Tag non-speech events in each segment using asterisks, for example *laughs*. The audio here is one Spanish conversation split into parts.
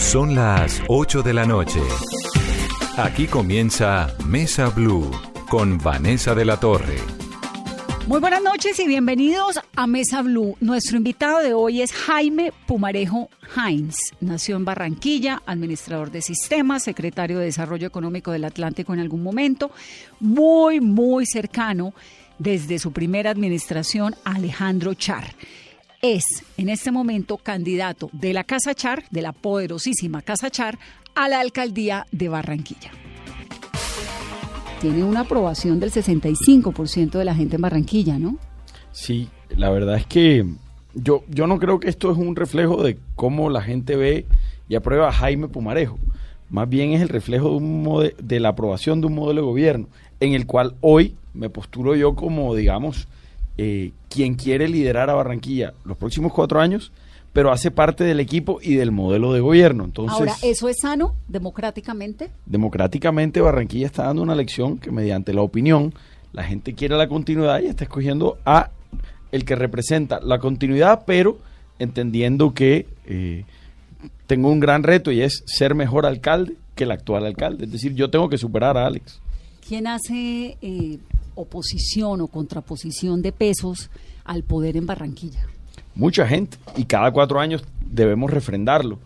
Son las 8 de la noche. Aquí comienza Mesa Blue con Vanessa de la Torre. Muy buenas noches y bienvenidos a Mesa Blue. Nuestro invitado de hoy es Jaime Pumarejo Heinz. Nació en Barranquilla, administrador de sistemas, secretario de Desarrollo Económico del Atlántico en algún momento, muy, muy cercano desde su primera administración a Alejandro Char. Es en este momento candidato de la Casa Char, de la poderosísima Casa Char, a la alcaldía de Barranquilla tiene una aprobación del 65% de la gente en Barranquilla, ¿no? Sí, la verdad es que yo, yo no creo que esto es un reflejo de cómo la gente ve y aprueba a Jaime Pumarejo. Más bien es el reflejo de, un de la aprobación de un modelo de gobierno en el cual hoy me postulo yo como, digamos, eh, quien quiere liderar a Barranquilla los próximos cuatro años pero hace parte del equipo y del modelo de gobierno. Entonces, Ahora, ¿eso es sano democráticamente? Democráticamente Barranquilla está dando una elección que mediante la opinión la gente quiere la continuidad y está escogiendo a el que representa la continuidad, pero entendiendo que eh, tengo un gran reto y es ser mejor alcalde que el actual alcalde. Es decir, yo tengo que superar a Alex. ¿Quién hace eh, oposición o contraposición de pesos al poder en Barranquilla? mucha gente y cada cuatro años debemos refrendarlo.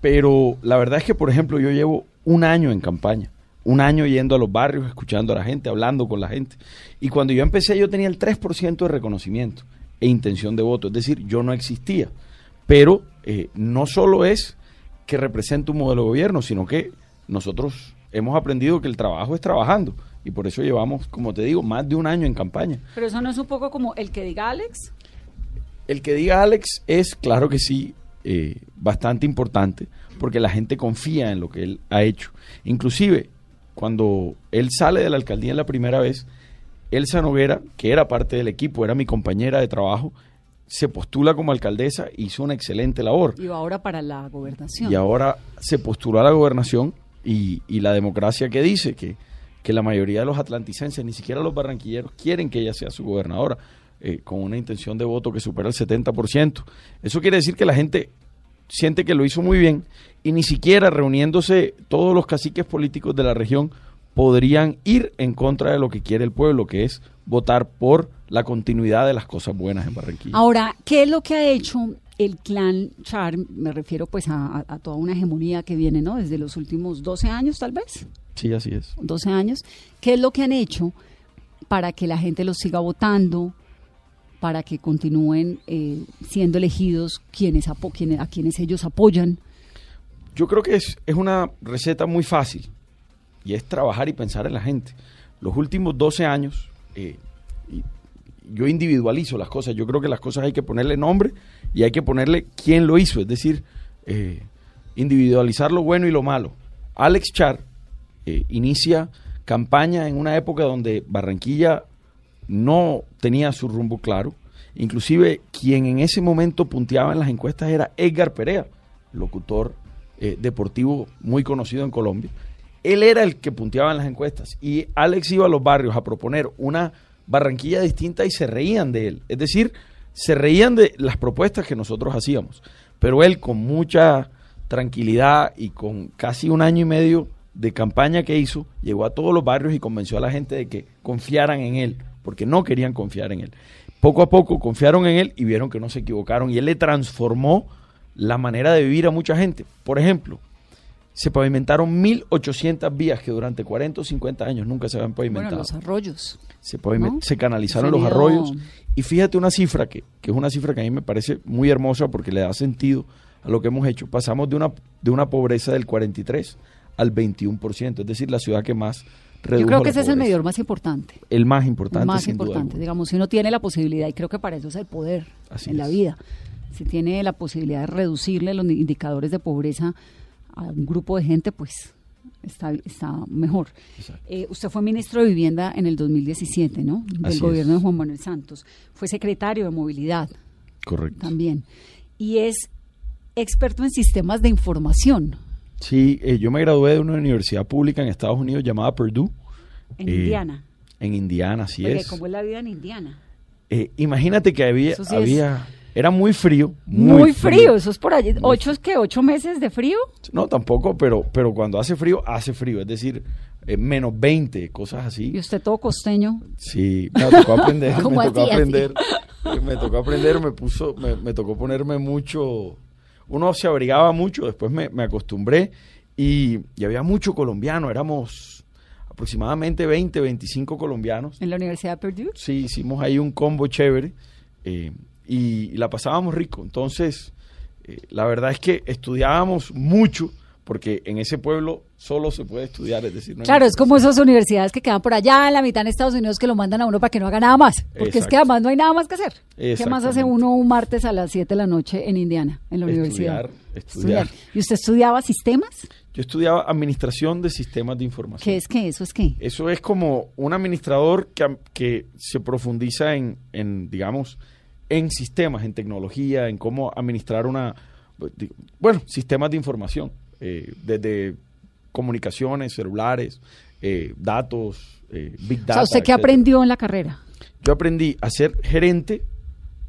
Pero la verdad es que, por ejemplo, yo llevo un año en campaña, un año yendo a los barrios, escuchando a la gente, hablando con la gente. Y cuando yo empecé yo tenía el 3% de reconocimiento e intención de voto, es decir, yo no existía. Pero eh, no solo es que represente un modelo de gobierno, sino que nosotros hemos aprendido que el trabajo es trabajando. Y por eso llevamos, como te digo, más de un año en campaña. Pero eso no es un poco como el que diga Alex. El que diga Alex es, claro que sí, eh, bastante importante, porque la gente confía en lo que él ha hecho. Inclusive, cuando él sale de la alcaldía la primera vez, Elsa Noguera, que era parte del equipo, era mi compañera de trabajo, se postula como alcaldesa, hizo una excelente labor. Y ahora para la gobernación. Y ahora se postuló a la gobernación y, y la democracia que dice que, que la mayoría de los atlanticenses, ni siquiera los barranquilleros, quieren que ella sea su gobernadora. Eh, con una intención de voto que supera el 70%. Eso quiere decir que la gente siente que lo hizo muy bien y ni siquiera reuniéndose todos los caciques políticos de la región podrían ir en contra de lo que quiere el pueblo, que es votar por la continuidad de las cosas buenas en Barranquilla. Ahora, ¿qué es lo que ha hecho el clan Char? Me refiero pues a, toda una hegemonía que viene, ¿no? Desde los últimos 12 años, tal vez. Sí, así es. 12 años. ¿Qué es lo que han hecho para que la gente los siga votando? para que continúen eh, siendo elegidos quienes, a quienes ellos apoyan? Yo creo que es, es una receta muy fácil y es trabajar y pensar en la gente. Los últimos 12 años, eh, yo individualizo las cosas, yo creo que las cosas hay que ponerle nombre y hay que ponerle quién lo hizo, es decir, eh, individualizar lo bueno y lo malo. Alex Char inicia campaña en una época donde Barranquilla no tenía su rumbo claro. Inclusive quien en ese momento punteaba en las encuestas era Edgar Perea, locutor eh, deportivo muy conocido en Colombia. Él era el que punteaba en las encuestas y Alex iba a los barrios a proponer una Barranquilla distinta y se reían de él. Es decir, se reían de las propuestas que nosotros hacíamos. Pero él con mucha tranquilidad y con casi un año y medio de campaña que hizo, llegó a todos los barrios y convenció a la gente de que confiaran en él porque no querían confiar en él. Poco a poco confiaron en él y vieron que no se equivocaron y él le transformó la manera de vivir a mucha gente. Por ejemplo, se pavimentaron 1.800 vías que durante 40 o 50 años nunca se habían pavimentado. Bueno, los arroyos. Se, se canalizaron los arroyos. Y fíjate una cifra que, que, es una cifra que a mí me parece muy hermosa porque le da sentido a lo que hemos hecho. Pasamos de una, de una pobreza del 43 al 21%, es decir, la ciudad que más yo creo que ese es el medidor más importante. El más importante. Más importante, digamos, si uno tiene la posibilidad, y creo que para eso es el poder en la vida, si tiene la posibilidad de reducirle los indicadores de pobreza a un grupo de gente, pues está, está mejor. Eh, usted fue ministro de Vivienda en el 2017, ¿no? Del Así gobierno es. de Juan Manuel Santos. Fue secretario de Movilidad Correcto. también. Y es experto en sistemas de información Sí, eh, yo me gradué de una universidad pública en Estados Unidos llamada Purdue. en Eh, Indiana. En Indiana, así Oye, es. ¿cómo es la vida en Indiana? Eh, imagínate que había, sí era muy frío. Muy, frío. eso es por allí. ¿Ocho es que ocho meses de frío? No, tampoco, pero, pero cuando hace frío, hace frío. Es decir, eh, menos 20, cosas Y así. usted todo costeño. Sí, me tocó aprender. *laughs* ¿Cómo me tocó así, aprender. Me tocó aprender, me puso, me, me tocó ponerme mucho. Uno se abrigaba mucho, después me, me acostumbré y, y había mucho colombiano. Éramos aproximadamente 20, 25 colombianos. En la Universidad de Purdue. Sí, hicimos ahí un combo chévere eh, y la pasábamos rico. Entonces, eh, la verdad es que estudiábamos mucho porque en ese pueblo solo se puede estudiar, es decir, no Claro, es como esas universidades que quedan por allá en la mitad en Estados Unidos que lo mandan a uno para que no haga nada más. Porque es que además no hay nada más que hacer. ¿Qué más hace uno un martes a las 7 de la noche en Indiana, en la Estudiar, universidad? estudiar. ¿Y usted estudiaba sistemas? Yo estudiaba administración de sistemas de información. ¿Qué es qué? ¿Eso es qué? Eso es como un administrador que, que se profundiza en, en, digamos, en sistemas, en tecnología, en cómo administrar una, bueno, sistemas de información, eh, desde comunicaciones, celulares, eh, datos, eh, big O data. sea, ¿usted qué aprendió en la carrera? Yo aprendí a ser gerente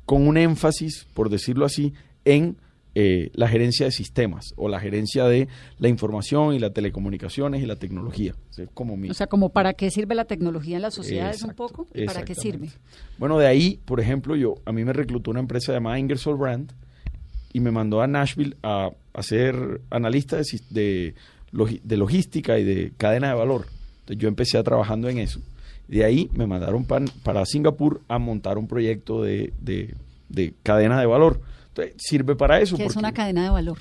con un énfasis, por decirlo así, en eh, la gerencia de sistemas o la gerencia de la información y las telecomunicaciones y la tecnología. Es como mi, O sea, como para qué sirve la tecnología en las sociedades un poco y para qué sirve. Bueno, de ahí, por ejemplo, yo a mí me reclutó una empresa llamada Ingersoll Brand y me mandó a Nashville a, a ser analista de, de, logística y de cadena de valor. Entonces yo empecé a trabajando en eso. De ahí me mandaron pan- para Singapur a montar un proyecto de, de- de cadena de valor. Entonces, sirve para eso. ¿Qué es una cadena de valor?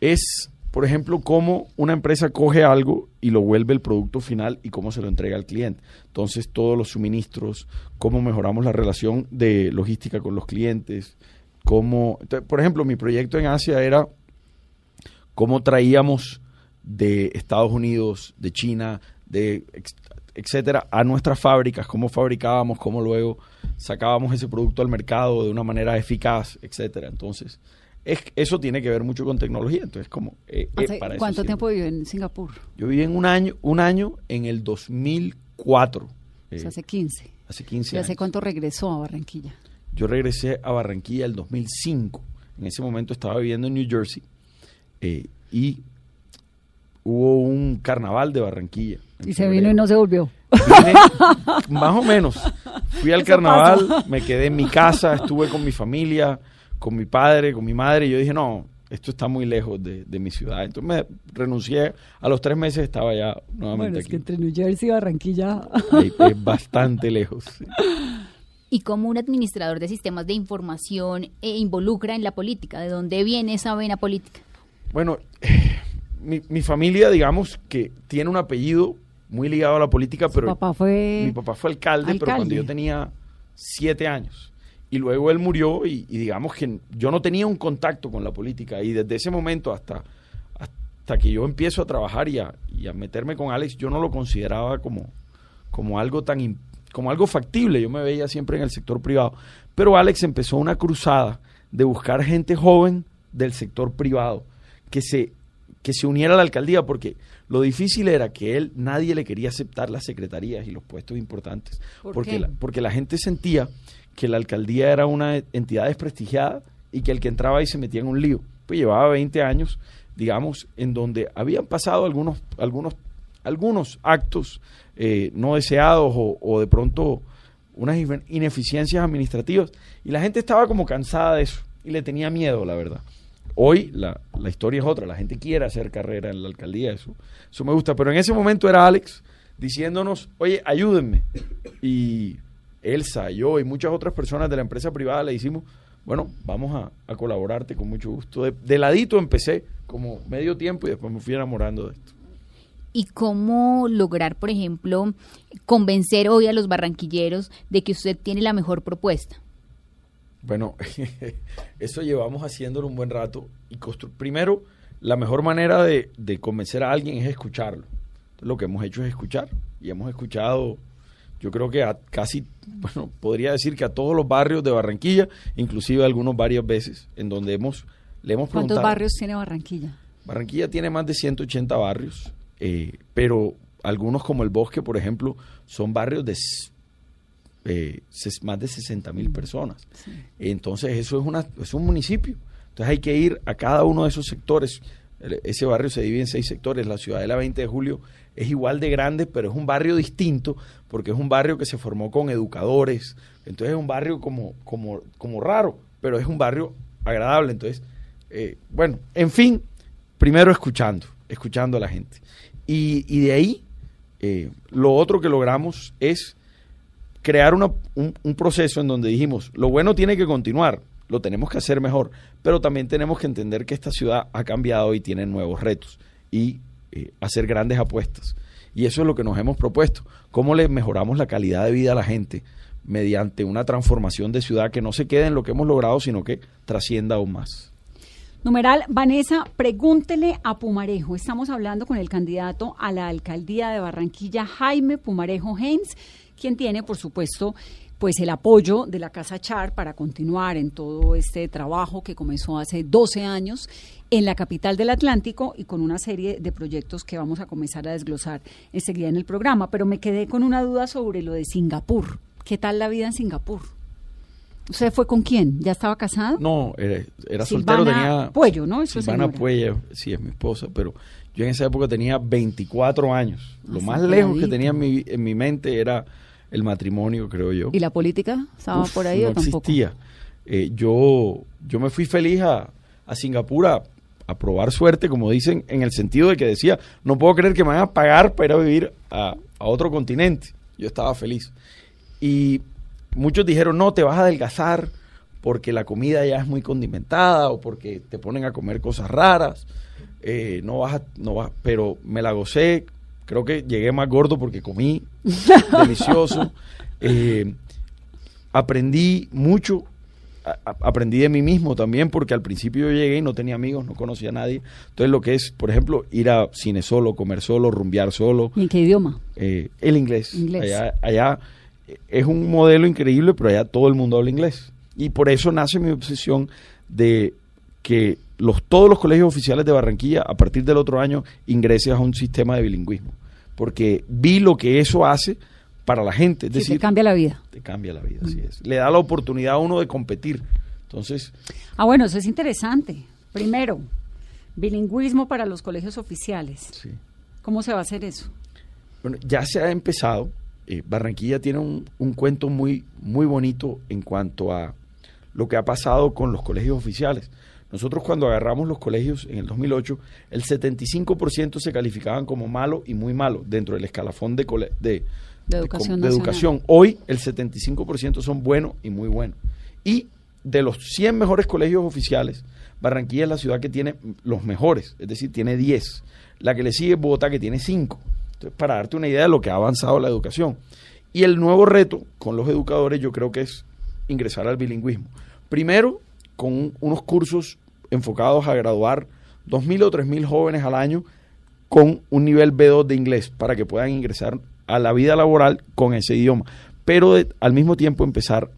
es, por ejemplo, cómo una empresa coge algo y lo vuelve el producto final y cómo se lo entrega al cliente. Entonces, todos los suministros, cómo mejoramos la relación de logística con los clientes, cómo, por ejemplo, mi proyecto en Asia era cómo traíamos de Estados Unidos, de China, de etcétera, a nuestras fábricas, cómo fabricábamos, cómo luego sacábamos ese producto al mercado de una manera eficaz, etcétera. Entonces, es, eso tiene que ver mucho con tecnología. Entonces, como eh, eh, para ¿Cuánto tiempo vivió en Singapur? Yo viví en un año, un año en el 2004. O eh, sea, hace 15. hace 15 ¿Y años. hace cuánto regresó a Barranquilla? Yo regresé a Barranquilla el 2005. En ese momento estaba viviendo en New Jersey eh, y hubo un carnaval de Barranquilla. Y se vino y no se volvió. Vine, *laughs* más o menos. Fui al Eso carnaval, me quedé en mi casa, estuve con mi familia, con mi padre, con mi madre. Y yo dije, no, esto está muy lejos de, de mi ciudad. Entonces me renuncié. A los tres meses estaba ya nuevamente Bueno, es aquí. que entre New Jersey y Barranquilla. Ahí, es bastante lejos. sí. *laughs* Y como un administrador de sistemas de información e involucra en la política, ¿de dónde viene esa vena política? Bueno, eh, mi, mi familia, digamos que tiene un apellido muy ligado a la política, pero papá fue mi papá fue alcalde, pero alcalde. cuando yo tenía siete años. Y luego él murió y, y digamos que yo no tenía un contacto con la política. Y desde ese momento hasta, hasta que yo empiezo a trabajar y a, y a meterme con Alex, yo no lo consideraba como, como algo tan im- como algo factible. Yo me veía siempre en el sector privado. Pero Alex empezó una cruzada de buscar gente joven del sector privado que se, que se uniera a la alcaldía, porque lo difícil era que él, nadie le quería aceptar las secretarías y los puestos importantes, ¿Por porque, la, porque la gente sentía que la alcaldía era una entidad desprestigiada y que el que entraba ahí se metía en un lío. Pues llevaba 20 años, digamos, en donde habían pasado algunos, algunos, algunos actos eh, no deseados o, de pronto unas ine- ineficiencias administrativas y la gente estaba como cansada de eso y le tenía miedo, la verdad. Hoy la, la historia es otra, la gente quiere hacer carrera en la alcaldía, eso, eso me gusta, pero en ese momento era Alex diciéndonos, oye, ayúdenme. Y Elsa, yo y muchas otras personas de la empresa privada le hicimos, bueno, vamos a, colaborarte con mucho gusto. De ladito empecé como medio tiempo y después me fui enamorando de esto. ¿Y cómo lograr, por ejemplo, convencer hoy a los barranquilleros de que usted tiene la mejor propuesta? Bueno, *laughs* eso llevamos haciéndolo un buen rato y primero la mejor manera de, de convencer a alguien es escucharlo. Lo que hemos hecho es escuchar y hemos escuchado, yo creo que a casi, *laughs* bueno, podría decir que a todos los barrios de Barranquilla, inclusive algunos varias veces, en donde hemos, le hemos ¿Cuántos preguntado. barrios tiene Barranquilla? Barranquilla tiene más de 180 barrios, eh, pero algunos como el Bosque, por ejemplo, son barrios de eh, más de 60 mil personas. Entonces eso es, una, es un municipio. Entonces hay que ir a cada uno de esos sectores. Ese barrio se divide en seis sectores. La Ciudadela 20 de Julio es igual de grande, pero es un barrio distinto porque es un barrio que se formó con educadores. Entonces es un barrio como, como, como raro, pero es un barrio agradable. Entonces, eh, bueno, en fin, primero escuchando, escuchando a la gente. Y, de ahí, eh, lo otro que logramos es crear una- un, un proceso en donde dijimos, lo bueno tiene que continuar, lo tenemos que hacer mejor, pero también tenemos que entender que esta ciudad ha cambiado y tiene nuevos retos y eh, hacer grandes apuestas. Y eso es lo que nos hemos propuesto, cómo le mejoramos la calidad de vida a la gente mediante una transformación de ciudad que no se quede en lo que hemos logrado, sino que trascienda aún más. Numeral, Vanessa, pregúntele a Pumarejo. Estamos hablando con el candidato a la alcaldía de Barranquilla, Jaime Pumarejo Heinz, quien tiene, por supuesto, pues el apoyo de la Casa Char para continuar en todo este trabajo que comenzó hace 12 años en la capital del Atlántico y con una serie de proyectos que vamos a comenzar a desglosar enseguida en el programa. Pero me quedé con una duda sobre lo de Singapur. ¿Qué tal la vida en Singapur? ¿Usted fue con quién? ¿Ya estaba casado? No, era, soltero, tenía... Puello, ¿no? Es su Silvana señora. Puello, sí, es mi esposa, pero yo en esa época tenía 24 años. Lo Así más lejos que tenía en mi, en mi mente era el matrimonio, creo yo. ¿Y la política estaba Uf, por ahí no o tampoco? existía. Eh, yo, yo me fui feliz a, a Singapur a, a probar suerte, como dicen, en el sentido de que decía, no puedo creer que me van a pagar para ir a vivir a, a otro continente. Yo estaba feliz. Y muchos dijeron, no, te vas a adelgazar porque la comida ya es muy condimentada o porque te ponen a comer cosas raras. Eh, no vas a- no vas, pero me la gocé. Creo que llegué más gordo porque comí *laughs* delicioso. Eh, aprendí mucho. a- a- aprendí de mí mismo también porque al principio yo llegué y no tenía amigos, no conocía a nadie. Entonces lo que es, por ejemplo, ir a cine solo, comer solo, rumbear solo, ¿Y en qué idioma? eh, el inglés. Inglés. Allá, allá es un modelo increíble, pero allá todo el mundo habla inglés. Y por eso nace mi obsesión de que los, todos los colegios oficiales de Barranquilla, a partir del otro año, ingresen a un sistema de bilingüismo. Porque vi lo que eso hace para la gente. Es Sí, decir, te cambia la vida. te cambia la vida, así es. Le da la oportunidad a uno de competir. Entonces, Ah, bueno, eso es interesante. Primero, bilingüismo para los colegios oficiales. sí. ¿Cómo se va a hacer eso? Bueno, ya se ha empezado. Eh, Barranquilla tiene un, un cuento muy, muy bonito en cuanto a lo que ha pasado con los colegios oficiales. Nosotros cuando agarramos los colegios en el 2008, el 75% se calificaban como malo y muy malo dentro del escalafón de, cole- de, De educación de educación. Hoy el 75% son buenos y muy buenos. Y de los 100 mejores colegios oficiales, Barranquilla es la ciudad que tiene los mejores, es decir, tiene 10. La que le sigue es Bogotá, que tiene 5. Entonces, para darte una idea de lo que ha avanzado la educación. Y el nuevo reto con los educadores yo creo que es ingresar al bilingüismo. Primero, con un- unos cursos enfocados a graduar 2.000 o 3.000 jóvenes al año con un nivel B2 de inglés para que puedan ingresar a la vida laboral con ese idioma. Pero al mismo tiempo empezar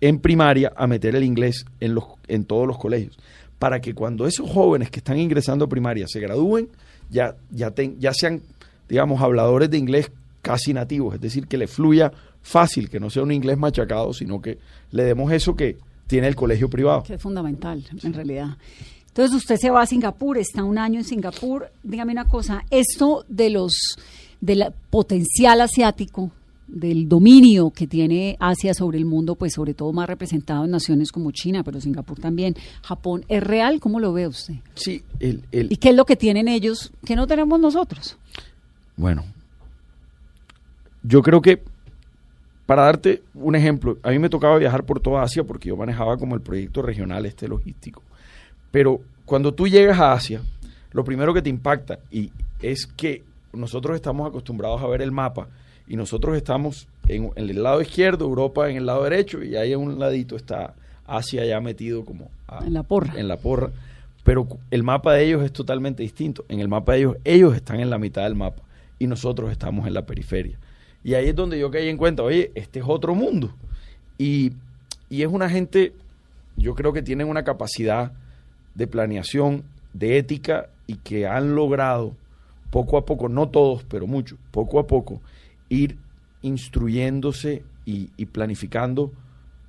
en primaria a meter el inglés en, los, en todos los colegios. Para que cuando esos jóvenes que están ingresando a primaria se gradúen, ya, ya, ya sean, digamos, habladores de inglés casi nativos. Es decir, que le fluya fácil, que no sea un inglés machacado, sino que le demos eso que tiene el colegio privado. Que es fundamental, en realidad. Entonces usted se va a Singapur, está un año en Singapur. Dígame una cosa, esto de los del potencial asiático, del dominio que tiene Asia sobre el mundo, pues sobre todo más representado en naciones como China, pero Singapur también, Japón, ¿es real? ¿Cómo lo ve usted? Sí, el, el- ¿Y qué es lo que tienen ellos que no tenemos nosotros? Bueno, yo creo que para darte un ejemplo, a mí me tocaba viajar por toda Asia porque yo manejaba como el proyecto regional este logístico. Pero cuando tú llegas a Asia, lo primero que te impacta y es que nosotros estamos acostumbrados a ver el mapa y nosotros estamos en, en el lado izquierdo, Europa en el lado derecho y ahí a un ladito está Asia ya metido como a- En la porra. En la porra. pero el mapa de ellos es totalmente distinto. En el mapa de ellos, ellos están en la mitad del mapa y nosotros estamos en la periferia. Y ahí es donde yo caí en cuenta, oye, este es otro mundo. Y, y es una gente, yo creo que tienen una capacidad de planeación, de ética y que han logrado poco a poco, no todos, pero muchos, poco a poco, ir instruyéndose y, y planificando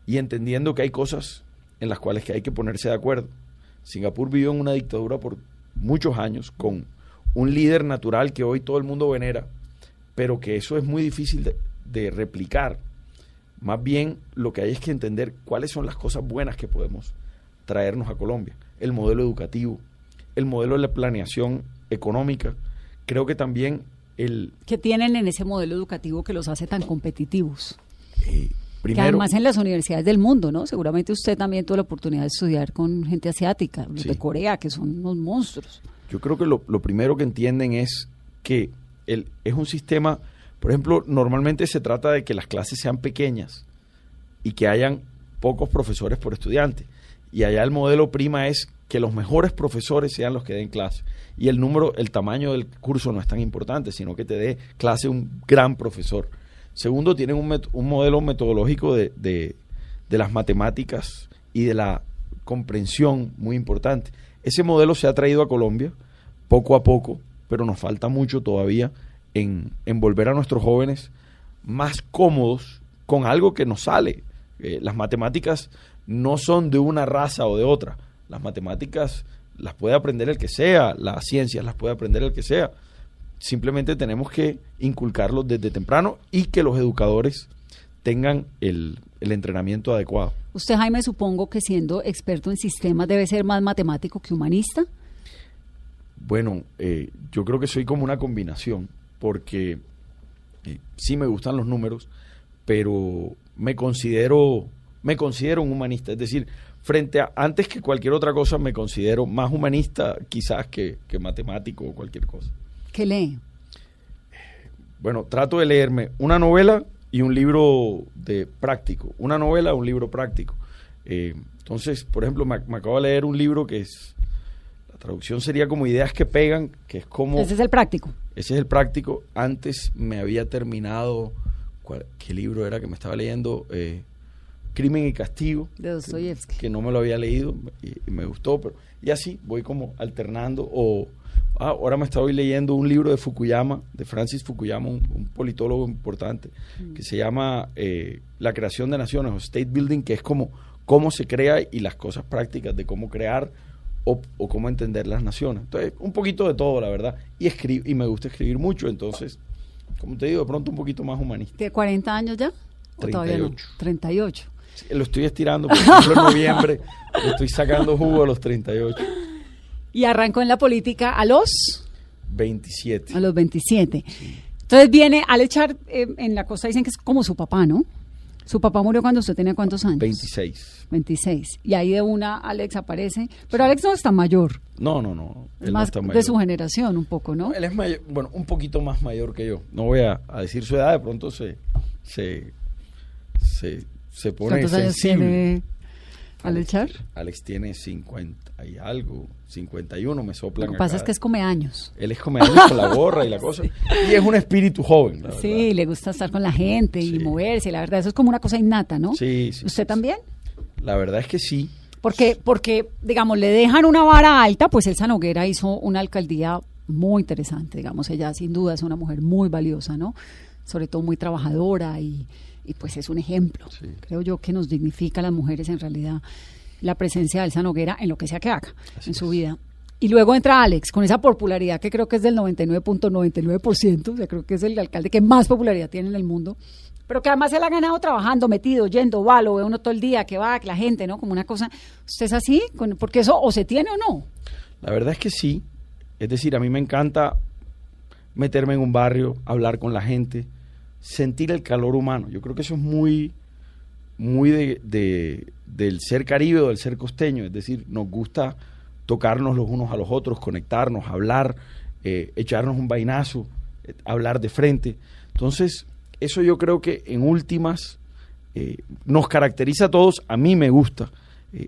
y entendiendo que hay cosas en las cuales que hay que ponerse de acuerdo. Singapur vivió en una dictadura por muchos años con un líder natural que hoy todo el mundo venera, pero que eso es muy difícil de, de replicar. Más bien lo que hay es que entender cuáles son las cosas buenas que podemos traernos a Colombia. El modelo educativo, el modelo de la planeación económica. Creo que también el... ¿Qué tienen en ese modelo educativo que los hace tan competitivos? eh, que primero, además en las universidades del mundo, ¿no? Seguramente usted también tuvo la oportunidad de estudiar con gente asiática, los Sí. de Corea, que son unos monstruos. Yo creo que lo, lo primero que entienden es que el, es un sistema, por ejemplo, normalmente se trata de que las clases sean pequeñas y que hayan pocos profesores por estudiante. Y allá el modelo prima es que los mejores profesores sean los que den clase. Y el número, el tamaño del curso no es tan importante, sino que te dé clase un gran profesor. Segundo, tienen un, met- un modelo metodológico de, de- de las matemáticas y de la comprensión muy importante. Ese modelo se ha traído a Colombia poco a poco, pero nos falta mucho todavía en, volver a nuestros jóvenes más cómodos con algo que nos sale. Eh, las matemáticas no son de una raza o de otra. Las matemáticas las puede aprender el que sea, las ciencias las puede aprender el que sea. Simplemente tenemos que inculcarlos desde temprano y que los educadores tengan el entrenamiento adecuado. Usted, Jaime, supongo que siendo experto en sistemas debe ser más matemático que humanista. Bueno, eh, yo creo que soy como una combinación, porque eh, sí me gustan los números, pero me considero, me considero un humanista. Es decir, frente a, antes que cualquier otra cosa, me considero más humanista quizás que, que matemático o cualquier cosa. ¿Qué lee? Bueno, trato de leerme una novela y un libro de práctico. Una novela, un libro práctico. Eh, entonces, por ejemplo, me, me acabo de leer un libro que es, la traducción sería como ideas que pegan, que es como... Ese es el práctico. Ese es el práctico. Antes me había terminado, ¿cuál- ¿qué libro era que me estaba leyendo? Eh, Crimen y Castigo. De Dostoyevsky. Que no me lo había leído y, y me gustó, pero y así voy como alternando. O ah, ahora me estoy leyendo un libro de Fukuyama, de Francis Fukuyama, un, un politólogo importante, que se llama eh, La creación de naciones o State Building, que es como cómo se crea y las cosas prácticas de cómo crear o, o cómo entender las naciones. Entonces, un poquito de todo, la verdad. Y, escri- y me gusta escribir mucho, entonces, como te digo, de pronto un poquito más humanista. ¿Tiene 40 años ya? ¿O todavía no? 38. 38. Sí, Lo estoy estirando, por ejemplo, en noviembre le estoy sacando jugo a los 38, Y arrancó en la política a los, 27. a los 27. Entonces viene al echar eh, en la costa, dicen que es como su papá, ¿no? Su papá murió cuando usted tenía cuántos años? 26. 26. Y ahí de una Alex aparece. Pero Alex no está mayor. No, no, no. Es él no más está de mayor. su generación un poco, ¿no? No, él es mayor, bueno, un poquito más mayor que yo. No voy a, a decir su edad, de pronto se, se, se, se pone ¿Cuántos años sensible. tiene? Alex tiene 50 y algo, 51, me soplan Lo que pasa acá. es que es come años. Él es come años con la gorra y la *laughs* cosa. Y es un espíritu joven, la Sí, verdad. le gusta estar con la gente y moverse. La verdad, eso es como una cosa innata, ¿no? Sí, sí, ¿Usted sí, también? La verdad es que sí. Porque, porque, digamos, le dejan una vara alta, pues Elsa Noguera hizo una alcaldía muy interesante, digamos, ella sin duda es una mujer muy valiosa, ¿no? Sobre todo muy trabajadora y, y pues es un ejemplo. Creo yo que nos dignifica a las mujeres en realidad la presencia de Elsa Noguera en lo que sea que haga Así en su es. vida. Y luego entra Alex con esa popularidad que creo que es del 99.99%, o sea, creo que es el alcalde que más popularidad tiene en el mundo, pero que además se la ha ganado trabajando, metido, yendo, va, lo ve uno todo el día, que va, que la gente, ¿no? Como una cosa. ¿Usted es así? Porque eso o se tiene o no. La verdad es que sí. Es decir, a mí me encanta meterme en un barrio, hablar con la gente, sentir el calor humano. Yo creo que eso es muy, muy de, de- del ser caribe o del ser costeño. Es decir, nos gusta tocarnos los unos a los otros, conectarnos, hablar, eh, echarnos un vainazo, eh, hablar de frente. Entonces, eso yo creo que en últimas eh, nos caracteriza a todos. A mí me gusta.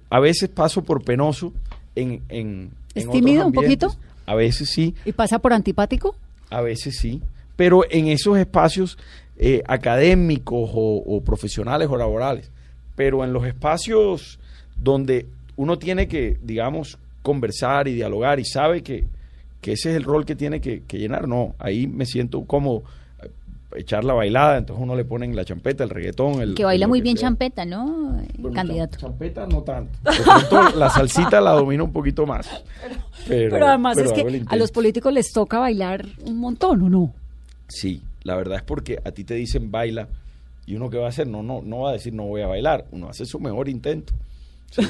A veces paso por penoso en, en, ¿Es en tímido otros un poquito? A veces sí, ¿Y pasa por antipático? a veces sí, pero en esos espacios eh, académicos o, o profesionales o laborales, pero en los espacios donde uno tiene que, digamos, conversar y dialogar y sabe que, que ese es el rol que tiene que, que llenar, no, ahí me siento como echar la bailada, entonces uno le ponen la champeta, el reggaetón, el... Que baila muy bien sea. champeta, ¿no? Eh, Bueno, Candidato. cham- Champeta no tanto. De pronto *laughs* la salsita la domina un poquito más. Pero, Pero, además pero es que a los políticos les toca bailar un montón, ¿o no? Sí, la verdad es porque a ti te dicen baila y uno qué va a hacer, no, no, no va a decir no voy a bailar, uno hace su mejor intento. *laughs*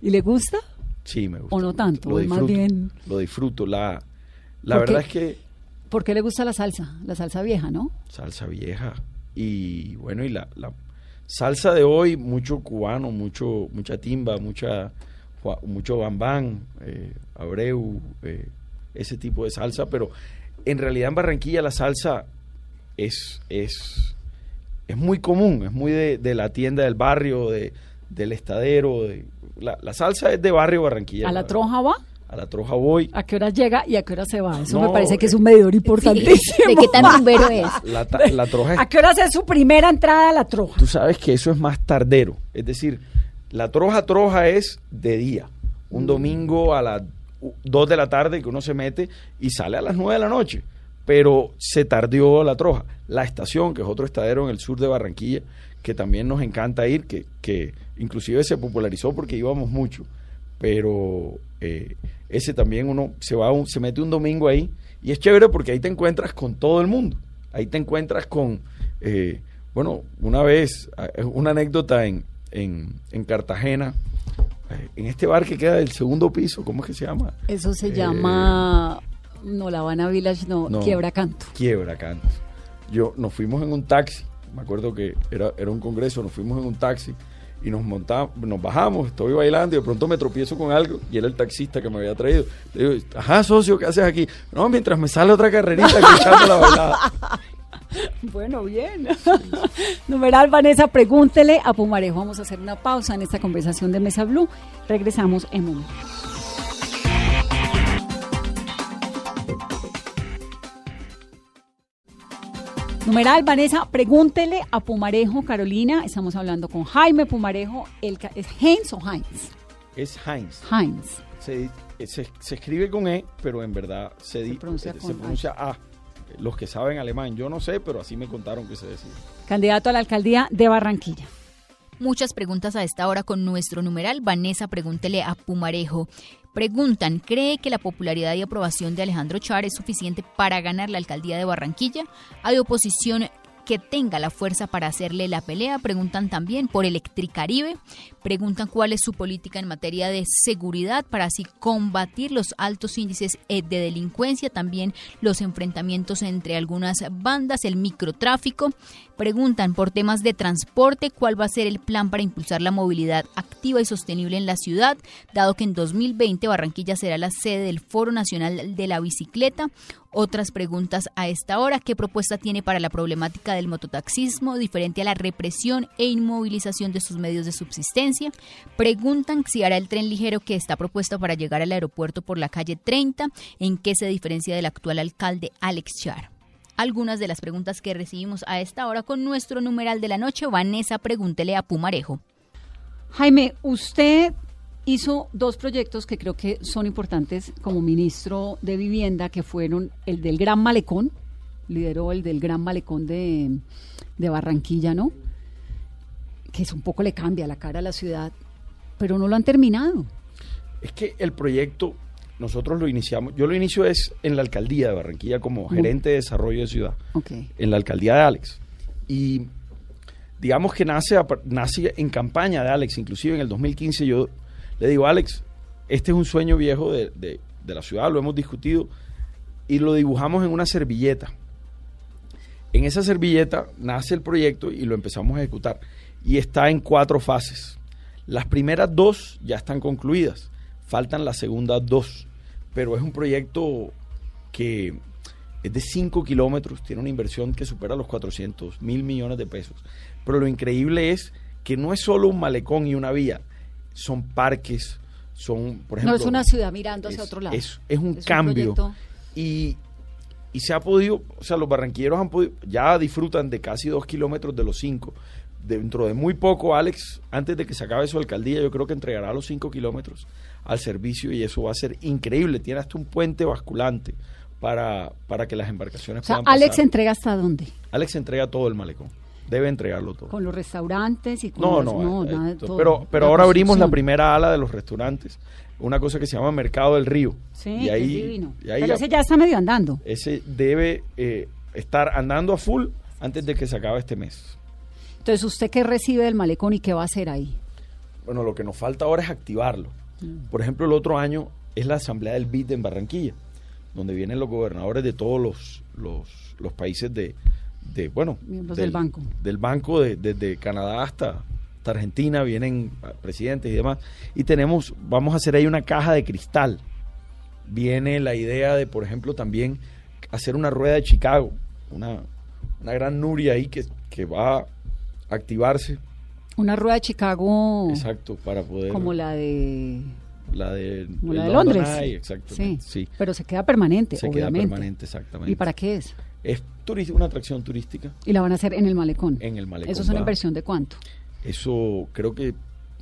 ¿Y le gusta? Sí, me gusta. ¿O no tanto? Lo ¿O es más disfruto. bien- Lo disfruto. La, la verdad es que ¿Por qué le gusta la salsa? La salsa vieja, ¿no? salsa vieja y bueno y la, la salsa de hoy mucho cubano, mucho mucha timba, mucha mucho bambán, eh, abreu, eh, ese tipo de salsa, pero en realidad en Barranquilla la salsa es es es muy común, es muy de, de la tienda del barrio, de, del estadero, de, la, la salsa es de barrio Barranquilla. ¿A la troja va? A la troja voy. ¿A qué hora llega y a qué hora se va? Eso No, me parece que es eh, un medidor importantísimo. ¿De qué tan rumbero es? *laughs* La, ta- la troja es ¿A qué hora es su primera entrada a la troja? tú sabes que eso es más tardero. Es decir, la troja troja es de día. Un domingo a las 2 de la tarde que uno se mete y sale a las 9 de la noche. Pero se tardió la troja. La estación, que es otro estadero en el sur de Barranquilla, que también nos encanta ir, que, que inclusive se popularizó porque íbamos mucho. Pero eh, ese también uno se va un- se mete un domingo ahí y es chévere porque ahí te encuentras con todo el mundo. Ahí te encuentras con, eh, bueno, una vez, eh, una anécdota en, en, en Cartagena, en este bar que queda del segundo piso, ¿cómo es que se llama? Eso se Eh, llama... No, La Habana Village, no, No. Quiebra Canto. Quiebra Canto. Yo, nos fuimos en un taxi, me acuerdo que era, era un congreso, nos fuimos en un taxi y nos montamos, nos bajamos, estoy bailando y de pronto me tropiezo con algo y era el taxista que me había traído. Le digo, ajá, socio, ¿qué haces aquí? No, mientras me sale otra carrerita que echando la bailada. *laughs* *laughs* Bueno, bien. *laughs* Numeral Vanessa, pregúntele a Pumarejo. Vamos a hacer una pausa en esta conversación de Mesa Blue. Regresamos en un momento. Numeral Vanessa, pregúntele a Pumarejo, Carolina. Estamos hablando con Jaime Pumarejo. El, ¿Es Heinz o Heinz? Es Heinz. Heinz. Se, se- se escribe con E, pero en verdad se, di- pronuncia eh, con se pronuncia A. Los que saben alemán, yo no sé, pero así me contaron que se decía. Candidato a la alcaldía de Barranquilla. Muchas preguntas a esta hora con nuestro numeral. Vanessa, pregúntele a Pumarejo. Preguntan, ¿cree que la popularidad y aprobación de Alejandro Char es suficiente para ganar la alcaldía de Barranquilla? ¿Hay oposición que tenga la fuerza para hacerle la pelea? Preguntan también por Electricaribe. Preguntan cuál es su política en materia de seguridad para así combatir los altos índices eh, de delincuencia, también los enfrentamientos entre algunas bandas, el microtráfico. Preguntan por temas de transporte, cuál va a ser el plan para impulsar la movilidad activa y sostenible en la ciudad, dado que en 2020 Barranquilla será la sede del Foro Nacional de la Bicicleta. Otras preguntas a esta hora, ¿qué propuesta tiene para la problemática del mototaxismo diferente a la represión e inmovilización de sus medios de subsistencia? Preguntan si hará el tren ligero que está propuesto para llegar al aeropuerto por la calle 30, en qué se diferencia del actual alcalde Alex Char algunas de las preguntas que recibimos a esta hora con nuestro numeral de la noche. Vanessa, pregúntele a Pumarejo. Jaime, usted hizo dos proyectos que creo que son importantes como ministro de Vivienda, que fueron el del Gran Malecón, lideró el del Gran Malecón de, de Barranquilla, ¿no? Que es un poco le cambia la cara a la ciudad, pero no lo han terminado. Es que el proyecto, nosotros lo iniciamos, yo lo inicio es en la alcaldía de Barranquilla como gerente de desarrollo de ciudad, en la alcaldía de Alex. Y digamos que nace, nace en campaña de Alex, inclusive en el 2015 yo le digo, Alex, este es un sueño viejo de, de- de la ciudad, lo hemos discutido, y lo dibujamos en una servilleta. En esa servilleta nace el proyecto y lo empezamos a ejecutar. Y está en cuatro fases. Las primeras dos ya están concluidas. Faltan las segundas dos. Pero es un proyecto que es de 5 kilómetros, tiene una inversión que supera los 400 mil millones de pesos. Pero lo increíble es que no es solo un malecón y una vía, son parques, son, por ejemplo... no es una ciudad mirando hacia otro lado. Es, es un Es cambio. y, y se ha podido, o sea, los barranquilleros han podido, ya disfrutan de casi dos kilómetros de los cinco. Dentro de muy poco, Alex, antes de que se acabe su alcaldía, yo creo que entregará los cinco kilómetros al servicio y eso va a ser increíble. Tiene hasta un puente basculante para, para que las embarcaciones O sea, puedan Alex pasar. entrega hasta dónde? Alex entrega todo el malecón. Debe entregarlo todo. Con los restaurantes y con No, las- no, eh, nada de esto- todo. pero, pero ahora abrimos la primera ala de los restaurantes, una cosa que se llama Mercado del Río. Sí, y ahí, es divino. y ahí pero ya- ese ya está medio andando. ese debe eh, estar andando a full antes de que se acabe este mes. Entonces, ¿usted qué recibe del malecón y qué va a hacer ahí? Bueno, lo que nos falta ahora es activarlo. Por ejemplo, el otro año es la Asamblea del BID en Barranquilla, donde vienen los gobernadores de todos los, los, los países de, de, bueno, Miembros del banco. Del banco, de- desde Canadá hasta, hasta Argentina, vienen presidentes y demás. Y tenemos, vamos a hacer ahí una caja de cristal. Viene la idea de, por ejemplo, también hacer una rueda de Chicago, una, una gran Nuria ahí que, que va a activarse. Una rueda de Chicago Exacto, para poder... como la de, La de, como la de London Londres. Eye, exactamente. Sí, Pero se queda permanente, se queda permanente, exactamente. ¿Y para qué es? Es una atracción turística Y la van a hacer en el malecón. en el malecón. ¿Eso es una inversión de cuánto? Eso creo que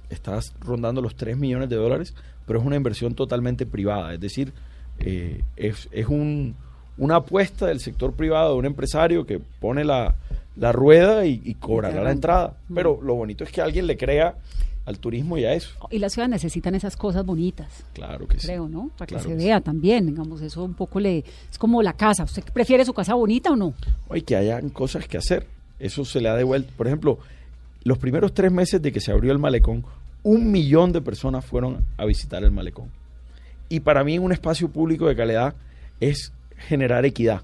estás rondando los 3 millones de dólares, pero es una inversión totalmente privada. Es decir, eh, es, es un, una apuesta del sector privado de un empresario que pone la, la rueda y, y cobrará la arranca. entrada. Mm. Pero lo bonito es que alguien le crea al turismo y a eso. Y las ciudades necesitan esas cosas bonitas. Claro que sí. creo, ¿no? Para que Claro se que sí. vea también, digamos, eso un poco le... Es como la casa, ¿usted prefiere su casa bonita o no? Oye, que hayan cosas que hacer. Eso se le ha devuelto. Por ejemplo, los primeros tres meses de que se abrió el malecón, un millón de personas fueron a visitar el malecón. Y para mí un espacio público de calidad es generar equidad,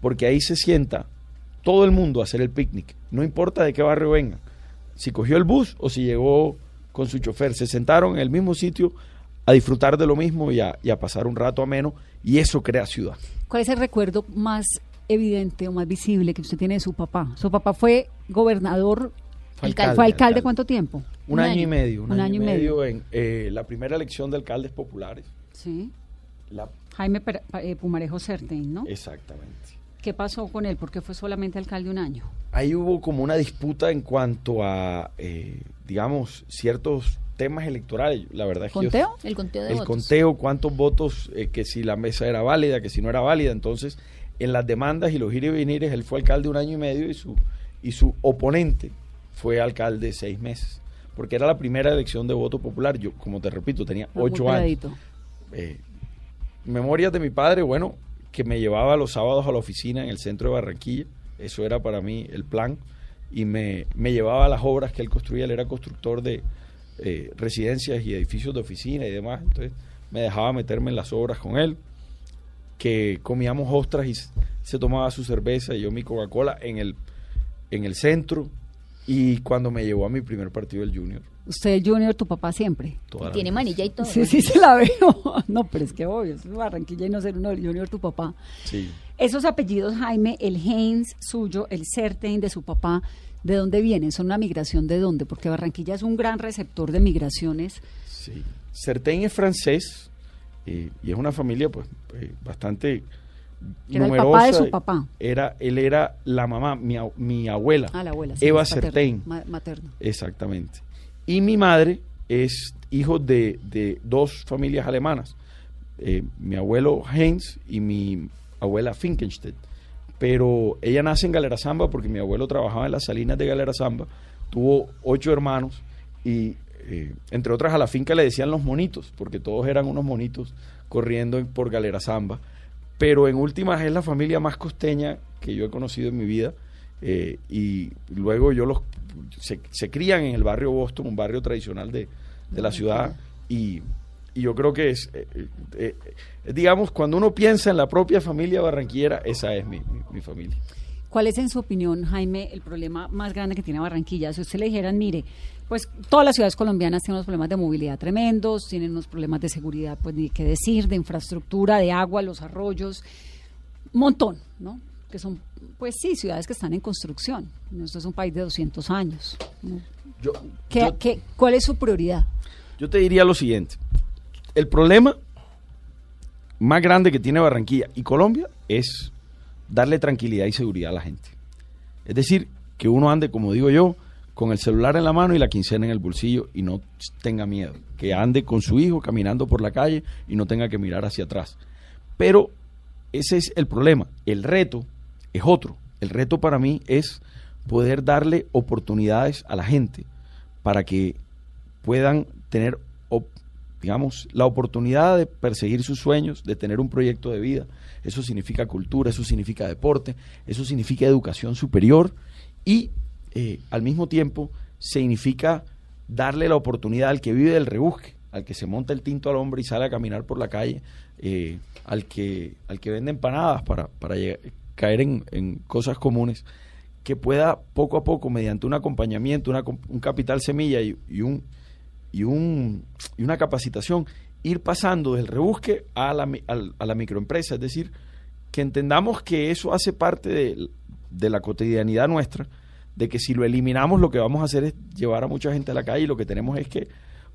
porque ahí se sienta todo el mundo a hacer el picnic, no importa de qué barrio vengan, si cogió el bus o si llegó con su chofer, se sentaron en el mismo sitio a disfrutar de lo mismo y a, y a pasar un rato ameno, y eso crea ciudad. ¿Cuál es el recuerdo más evidente o más visible que usted tiene de su papá? Su papá fue gobernador, Fue ¿fue alcalde, cuánto tiempo? Un, año, y medio, un, año, y medio, medio. en eh, la primera elección de alcaldes populares. Sí. La- Jaime eh, Pumarejo Certain, ¿no? exactamente. ¿Qué pasó con él? ¿Por qué fue solamente alcalde un año? Ahí hubo como una disputa en cuanto a, eh, digamos, ciertos temas electorales. La verdad es que yo- ¿Conteo? El conteo de el votos. conteo, cuántos votos, eh, que si la mesa era válida, que si no era válida. Entonces, en las demandas y los ir y venires, él fue alcalde un año y medio y su, y su oponente fue alcalde seis meses. Porque era la primera elección de voto popular. Yo, como te repito, tenía ocho años. eh, memorias de mi padre, bueno, que me llevaba los sábados a la oficina en el centro de Barranquilla, eso era para mí el plan, y me, me llevaba a las obras que él construía, él era constructor de eh, residencias y edificios de oficina y demás, entonces me dejaba meterme en las obras con él, que comíamos ostras y se tomaba su cerveza y yo mi Coca-Cola en el, en el centro, y cuando me llevó a mi primer partido del Junior. Usted, Junior, tu papá siempre. toda Tiene manilla y todo. Sí, sí, se la veo. *laughs* No, pero es que obvio, es Barranquilla y no ser uno del Junior, tu papá. Sí. Esos apellidos, Jaime, el Heinz suyo, el Certain de su papá, ¿de dónde vienen? ¿Son una migración de dónde? Porque Barranquilla es un gran receptor de migraciones. Sí. Certain es francés eh, y es una familia pues eh, bastante Que era el numerosa. papá de su papá. Era, él era la mamá, mi, mi abuela. Ah, la abuela. sí, Eva Certain. ma- materno. Exactamente. Y mi madre es hijo de, de dos familias alemanas. Eh, mi abuelo Heinz y mi abuela Finkenstedt. Pero ella nace en Galera Zamba porque mi abuelo trabajaba en las salinas de Galera Zamba. Tuvo ocho hermanos y, eh, entre otras, a la finca le decían los monitos, porque todos eran unos monitos corriendo en- por Galera Zamba. Pero en últimas es la familia más costeña que yo he conocido en mi vida. eh, y luego yo los se, se crían en el barrio Boston, un barrio tradicional de, de la ciudad. Y, y yo creo que es, eh, eh, eh, digamos, cuando uno piensa en la propia familia barranquillera, esa es mi, mi- mi familia. ¿Cuál es, en su opinión, Jaime, el problema más grande que tiene Barranquilla? Si usted le dijeran, mire, pues todas las ciudades colombianas tienen unos problemas de movilidad tremendos, tienen unos problemas de seguridad, pues ni qué decir, de infraestructura, de agua, los arroyos, montón, ¿no? Que son, pues sí, ciudades que están en construcción. Esto es un país de 200 años. ¿no? Yo, ¿Qué- yo- qué- ¿Cuál es su prioridad? yo te diría lo siguiente, el problema más grande que tiene Barranquilla y Colombia es darle tranquilidad y seguridad a la gente. Es decir, que uno ande, como digo yo, con el celular en la mano y la quincena en el bolsillo y no tenga miedo. Que ande con su hijo caminando por la calle y no tenga que mirar hacia atrás. Pero ese es el problema. El reto es otro. El reto para mí es poder darle oportunidades a la gente para que puedan tener, digamos, la oportunidad de perseguir sus sueños, de tener un proyecto de vida. Eso significa cultura, eso significa deporte, eso significa educación superior y eh, al mismo tiempo significa darle la oportunidad al que vive del rebusque, al que se monta el tinto al hombre y sale a caminar por la calle, eh, al, que, al que vende empanadas para, para caer en, cosas comunes, que pueda poco a poco, mediante un acompañamiento, un capital semilla y, un, y, un, y una capacitación, ir pasando del rebusque a la, a la microempresa, es decir, que entendamos que eso hace parte de, de la cotidianidad nuestra, de que si lo eliminamos lo que vamos a hacer es llevar a mucha gente a la calle y lo que tenemos es que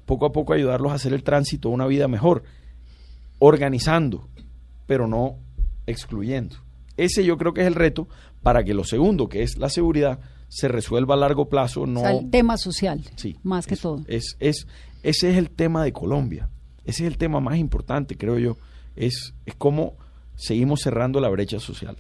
poco a poco ayudarlos a hacer el tránsito a una vida mejor, organizando, pero no excluyendo. Ese yo creo que es el reto para que lo segundo, que es la seguridad, se resuelva a largo plazo. No... el tema social, sí, más que todo. Es, es, ese es el tema de Colombia. Ese es el tema más importante, creo yo. Es, es cómo seguimos cerrando la brecha social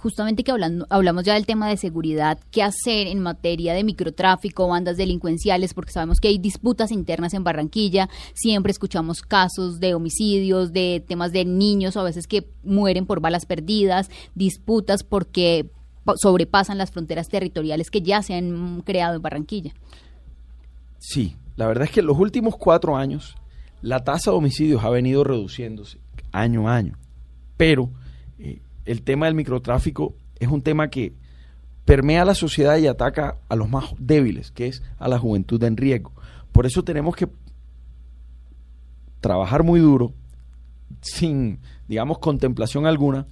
justamente que hablando, hablamos ya del tema de seguridad, ¿qué hacer en materia de microtráfico, bandas delincuenciales? Porque sabemos que hay disputas internas en Barranquilla, siempre escuchamos casos de homicidios, de temas de niños a veces que mueren por balas perdidas, disputas porque sobrepasan las fronteras territoriales que ya se han creado en Barranquilla. Sí, la verdad es que en los últimos cuatro años la tasa de homicidios ha venido reduciéndose año a año, pero eh, el tema del microtráfico es un tema que permea la sociedad y ataca a los más débiles, que es a la juventud en riesgo. Por eso tenemos que trabajar muy duro, sin, digamos, contemplación alguna,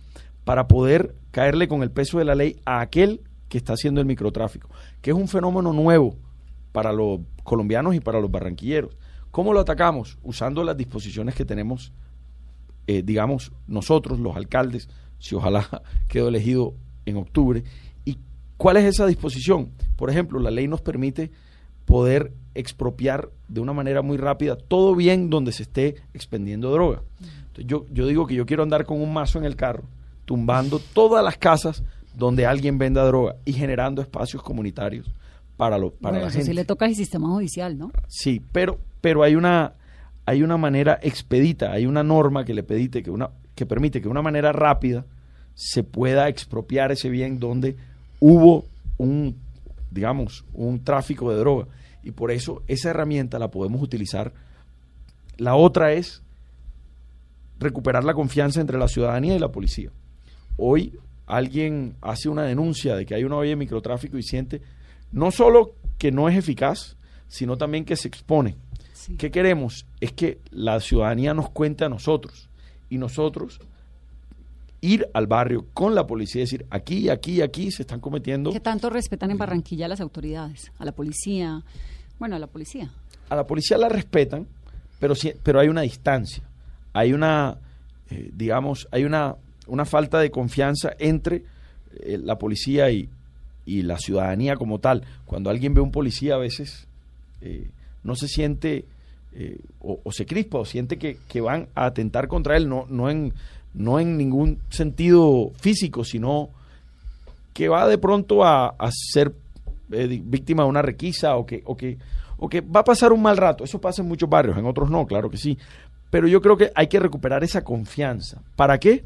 para poder caerle con el peso de la ley a aquel que está haciendo el microtráfico, que es un fenómeno nuevo para los colombianos y para los barranquilleros. ¿Cómo lo atacamos? Usando las disposiciones que tenemos, eh, digamos, nosotros, los alcaldes, si ojalá *laughs* quedó elegido en octubre. ¿Y cuál es esa disposición? Por ejemplo, la ley nos permite poder expropiar de una manera muy rápida todo bien donde se esté expendiendo droga. yo, yo digo que yo quiero andar con un mazo en el carro, tumbando todas las casas donde alguien venda droga y generando espacios comunitarios para, lo, para la gente. le toca al sistema judicial, ¿no? Sí, pero, pero hay una hay una manera expedita, hay una norma que le pedite que una que permite que de una manera rápida se pueda expropiar ese bien donde hubo un, digamos, un tráfico de droga. Y por eso esa herramienta la podemos utilizar. La otra es recuperar la confianza entre la ciudadanía y la policía. Hoy alguien hace una denuncia de que hay una olla de microtráfico y siente no solo que no es eficaz, sino también que se expone. ¿Qué queremos? Es que la ciudadanía nos cuente a nosotros y nosotros ir al barrio con la policía y decir, aquí, aquí, aquí se están cometiendo... ¿Qué tanto respetan en Barranquilla a las autoridades? A la policía, bueno, a la policía. A la policía la respetan, pero, pero hay una distancia, hay una, eh, digamos, hay una, una falta de confianza entre eh, la policía y, y, la ciudadanía como tal. Cuando alguien ve a un policía a veces eh, no se siente eh, o, se crispa o siente que, van a atentar contra él, no, no, en, no en ningún sentido físico, sino que va de pronto a, ser eh, víctima de una requisa o que, o, que, o que va a pasar un mal rato. Eso pasa en muchos barrios, en otros no, claro que sí. Pero yo creo que hay que recuperar esa confianza. ¿Para qué?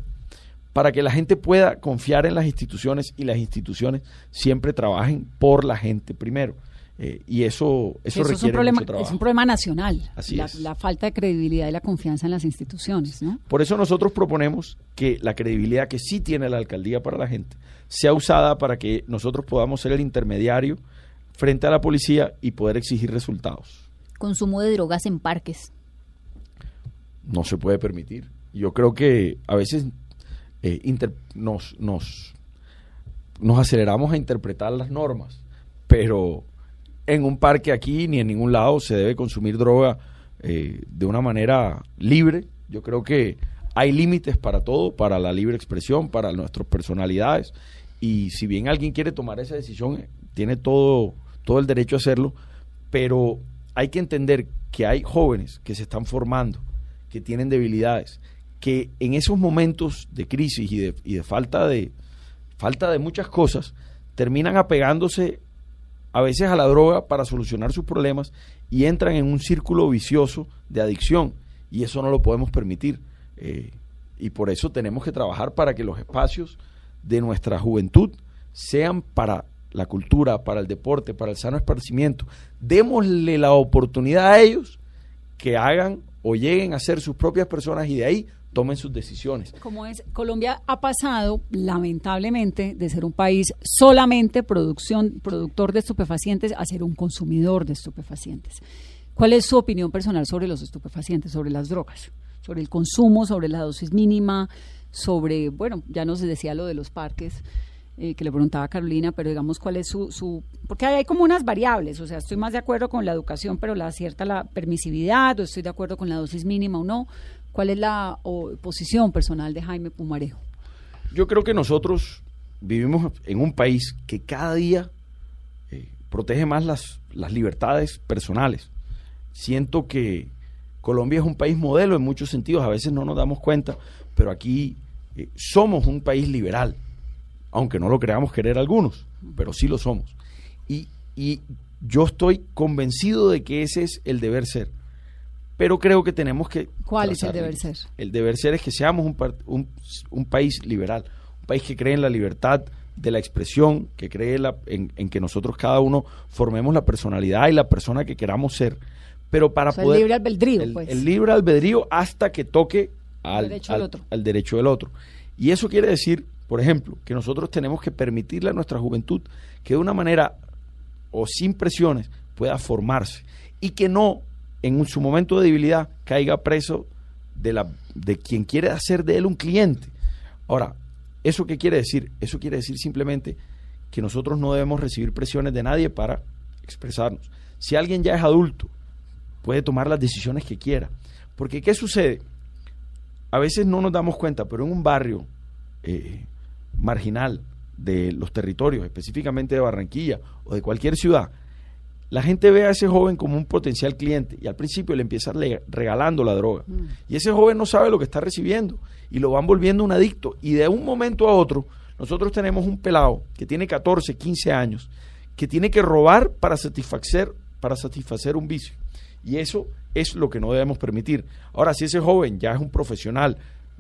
Para que la gente pueda confiar en las instituciones y las instituciones siempre trabajen por la gente primero. Eh, y eso, eso, requiere es un problema, mucho trabajo. Es un problema nacional, Así la, es. la, falta de credibilidad y la confianza en las instituciones. ¿no? Por eso nosotros proponemos que la credibilidad que sí tiene la alcaldía para la gente sea usada para que nosotros podamos ser el intermediario frente a la policía y poder exigir resultados. Consumo de drogas en parques. No se puede permitir. Yo creo que a veces eh, nos, nos, nos aceleramos a interpretar las normas, pero en un parque aquí ni en ningún lado se debe consumir droga eh, de una manera libre. Yo creo que hay límites para todo, para la libre expresión, para nuestras personalidades. Y si bien alguien quiere tomar esa decisión, tiene todo, todo el derecho a hacerlo, pero hay que entender que hay jóvenes que se están formando, que tienen debilidades, que en esos momentos de crisis y de, y de falta de falta de muchas cosas, terminan apegándose a veces a la droga para solucionar sus problemas y entran en un círculo vicioso de adicción y eso no lo podemos permitir. Eh, y por eso tenemos que trabajar para que los espacios de nuestra juventud sean para la cultura, para el deporte, para el sano esparcimiento. Démosle la oportunidad a ellos que hagan o lleguen a ser sus propias personas y de ahí tomen sus decisiones. Como es, Colombia ha pasado, lamentablemente, de ser un país solamente producción, productor de estupefacientes a ser un consumidor de estupefacientes. ¿Cuál es su opinión personal sobre los estupefacientes, sobre las drogas, sobre el consumo, sobre la dosis mínima, sobre, bueno, ya nos decía lo de los parques, eh, que le preguntaba a Carolina, pero digamos cuál es su, su, porque hay como unas variables, o sea, estoy más de acuerdo con la educación, pero la cierta la permisividad, o estoy de acuerdo con la dosis mínima o no. ¿Cuál es la posición personal de Jaime Pumarejo? Yo creo que nosotros vivimos en un país que cada día eh, protege más las, libertades personales. Siento que Colombia es un país modelo en muchos sentidos, a veces no nos damos cuenta, pero aquí eh, somos un país liberal, aunque no lo creamos querer algunos, pero sí lo somos. Y, y yo estoy convencido de que ese es el deber ser pero creo que tenemos que... ¿Cuál es el deber ser? El deber ser es que seamos un, un, país liberal, un país que cree en la libertad de la expresión, que cree en, que nosotros cada uno formemos la personalidad y la persona que queramos ser. Pero para poder... El libre albedrío, pues. El libre albedrío hasta que toque al derecho, al, otro. al derecho del otro. Y eso quiere decir, por ejemplo, que nosotros tenemos que permitirle a nuestra juventud que de una manera o sin presiones pueda formarse y que no en su momento de debilidad caiga preso de, la, de quien quiere hacer de él un cliente. Ahora, ¿eso qué quiere decir? Eso quiere decir simplemente que nosotros no debemos recibir presiones de nadie para expresarnos. Si alguien ya es adulto, puede tomar las decisiones que quiera. Porque ¿qué sucede? A veces no nos damos cuenta, pero en un barrio eh, marginal de los territorios, específicamente de Barranquilla o de cualquier ciudad, la gente ve a ese joven como un potencial cliente y al principio le empieza regalando la droga. Mm. Y ese joven no sabe lo que está recibiendo y lo van volviendo un adicto. Y de un momento a otro, nosotros tenemos un pelado que tiene 14, 15 años, que tiene que robar para satisfacer, para satisfacer un vicio. Y eso es lo que no debemos permitir. Ahora, si ese joven ya es un profesional,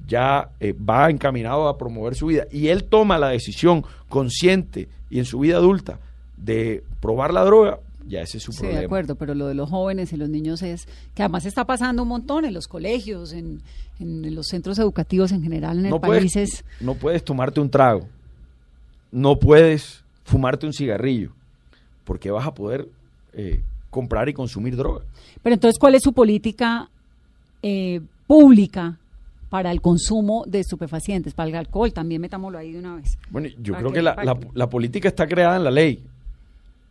ya eh, va encaminado a promover su vida y él toma la decisión consciente y en su vida adulta de probar la droga, ya ese es su sí, problema. de acuerdo, pero lo de los jóvenes y los niños es que además está pasando un montón en los colegios, en, los centros educativos en general en el país. No puedes tomarte un trago, no puedes fumarte un cigarrillo, porque vas a poder eh, comprar y consumir droga. Pero entonces, ¿cuál es su política eh, pública para el consumo de estupefacientes, para el alcohol? También metámoslo ahí de una vez. Bueno, yo creo que, la política está creada en la ley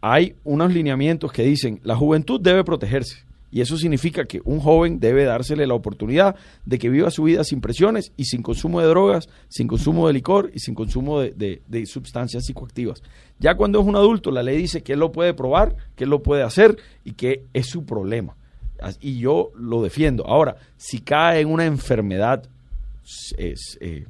hay unos lineamientos que dicen la juventud debe protegerse. Y eso significa que un joven debe dársele la oportunidad de que viva su vida sin presiones y sin consumo de drogas, sin consumo de licor y sin consumo de, sustancias psicoactivas. Ya cuando es un adulto, la ley dice que él lo puede probar, que lo puede hacer y que es su problema. Y yo lo defiendo. Ahora, si cae en una enfermedad es, eh,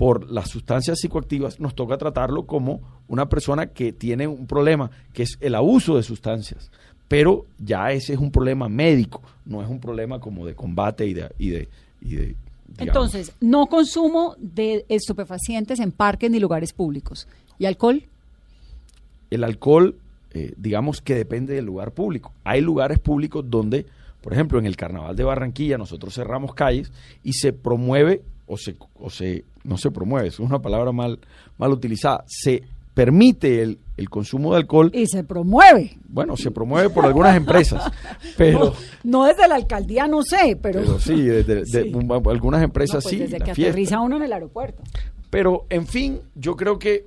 por las sustancias psicoactivas, nos toca tratarlo como una persona que tiene un problema, que es el abuso de sustancias. Pero ya ese es un problema médico, no es un problema como de combate y de... Y de, Entonces, no consumo de estupefacientes en parques ni lugares públicos. ¿Y alcohol? El alcohol, eh, digamos que depende del lugar público. Hay lugares públicos donde, por ejemplo, en el Carnaval de Barranquilla, nosotros cerramos calles y se promueve o se, o se no se promueve, es una palabra mal, mal utilizada, se permite el, consumo de alcohol. Y se promueve. Bueno, se promueve por algunas empresas, *laughs* pero... No, desde la alcaldía, no sé, pero... sí, desde algunas empresas pues sí. Desde que aterriza uno en el aeropuerto. Pero, en fin, yo creo que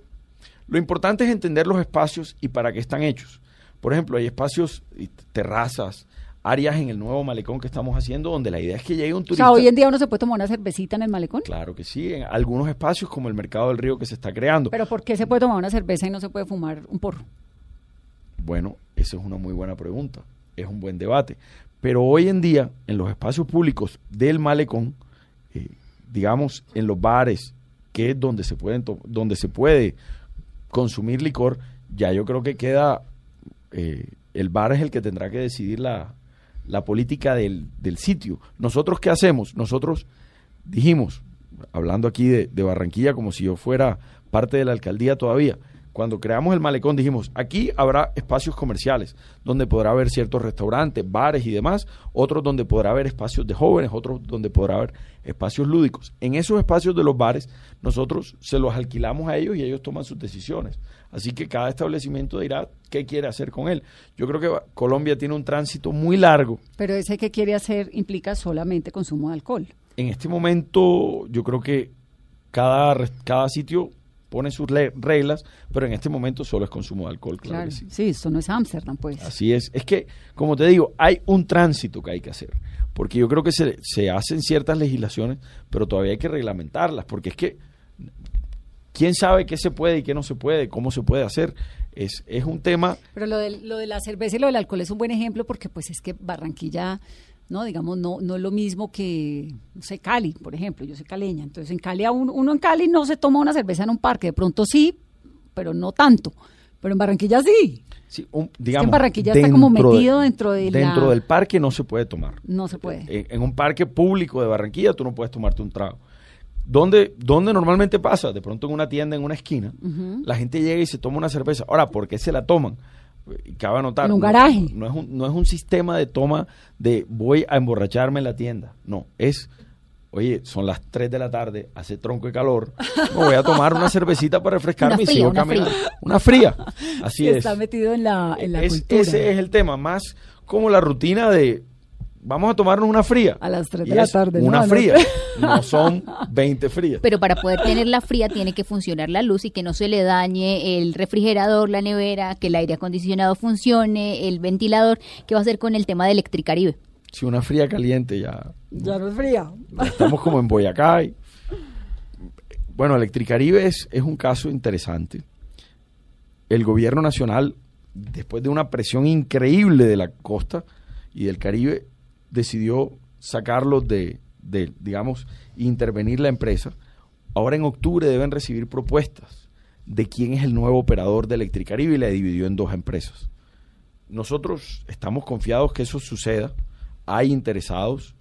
lo importante es entender los espacios y para qué están hechos. Por ejemplo, hay espacios, terrazas, áreas en el nuevo malecón que estamos haciendo donde la idea es que llegue un O turista. sea, hoy en día uno se puede tomar una cervecita en el malecón. Claro que sí, en algunos espacios como el Mercado del Río que se está creando. Pero ¿por qué se puede tomar una cerveza y no se puede fumar un porro? Bueno, esa es una muy buena pregunta, es un buen debate. Pero hoy en día, en los espacios públicos del malecón, eh, digamos, en los bares, que es donde se, pueden donde se puede consumir licor, ya yo creo que queda, eh, el bar es el que tendrá que decidir la, la política del, del sitio. Nosotros, ¿qué hacemos? Nosotros dijimos, hablando aquí de, de Barranquilla como si yo fuera parte de la alcaldía todavía, cuando creamos el malecón dijimos, aquí habrá espacios comerciales, donde podrá haber ciertos restaurantes, bares y demás, otros donde podrá haber espacios de jóvenes, otros donde podrá haber espacios lúdicos. En esos espacios de los bares, nosotros se los alquilamos a ellos y ellos toman sus decisiones. Así que cada establecimiento dirá qué quiere hacer con él. Yo creo que Colombia tiene un tránsito muy largo Pero ese que quiere hacer implica solamente consumo de alcohol. en este momento yo creo que cada, cada sitio pone sus reglas, pero en este momento solo es consumo de alcohol, claro, Claro. que sí. Sí, esto no es Ámsterdam, pues. Así es. Es que, como te digo, hay un tránsito que hay que hacer. Porque yo creo que se, se hacen ciertas legislaciones, pero todavía hay que reglamentarlas. Porque es que, ¿quién sabe qué se puede y qué no se puede? ¿Cómo se puede hacer? Es, es un tema Pero lo de, lo de la cerveza y lo del alcohol es un buen ejemplo porque pues es que Barranquilla, no digamos, no, no es lo mismo que, no sé, Cali, por ejemplo, yo soy caleña, entonces en Cali, uno en Cali no se toma una cerveza en un parque, de pronto sí, pero no tanto, pero en Barranquilla sí, Sí, un- digamos, Barranquilla está como de- metido dentro de la- Dentro del parque no se puede tomar. no se puede. En, en un parque público de Barranquilla tú no puedes tomarte un trago. ¿Dónde, dónde normalmente pasa? De pronto en una tienda, en una esquina, la gente llega y se toma una cerveza. Ahora, ¿por qué se la toman? Cabe anotar. En un no- garaje. No, es un, no es un sistema de toma de voy a emborracharme en la tienda. No, es, oye, son las 3 de la tarde, hace tronco de calor, me voy a tomar una cervecita para refrescarme Una y fría, sigo una caminando. Una fría. *laughs* Así es. está metido en la, en la Es- cultura. Ese es el tema, más como la rutina de vamos a tomarnos una fría. A las tres Y de la tarde, ¿no? Una fría, tres. *laughs* no son 20 frías. Pero para poder tenerla fría tiene que funcionar la luz y que no se le dañe el refrigerador, la nevera, que el aire acondicionado funcione, el ventilador. ¿Qué va a hacer con el tema de Electricaribe? Si una fría caliente ya, Ya no es fría. estamos como en Boyacá. y- bueno, Electricaribe es, es un caso interesante. El gobierno nacional, después de una presión increíble de la costa y del Caribe, decidió sacarlos de, digamos, intervenir la empresa. Ahora en octubre deben recibir propuestas de quién es el nuevo operador de Electricaribe y la dividió en dos empresas. Nosotros estamos confiados que eso suceda, hay interesados,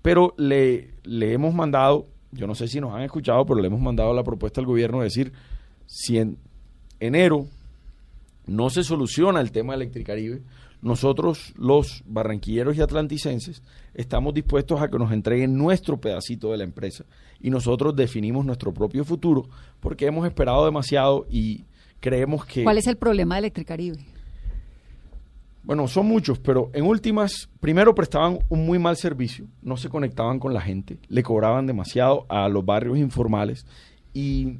pero le, le hemos mandado, yo no sé si nos han escuchado, pero le hemos mandado la propuesta al gobierno de decir, si en enero no se soluciona el tema de Electricaribe, nosotros los barranquilleros y atlanticenses estamos dispuestos a que nos entreguen nuestro pedacito de la empresa y nosotros definimos nuestro propio futuro porque hemos esperado demasiado y creemos que... ¿Cuál es el problema de Electricaribe? Bueno, son muchos, pero en últimas, primero prestaban un muy mal servicio, no se conectaban con la gente, le cobraban demasiado a los barrios informales y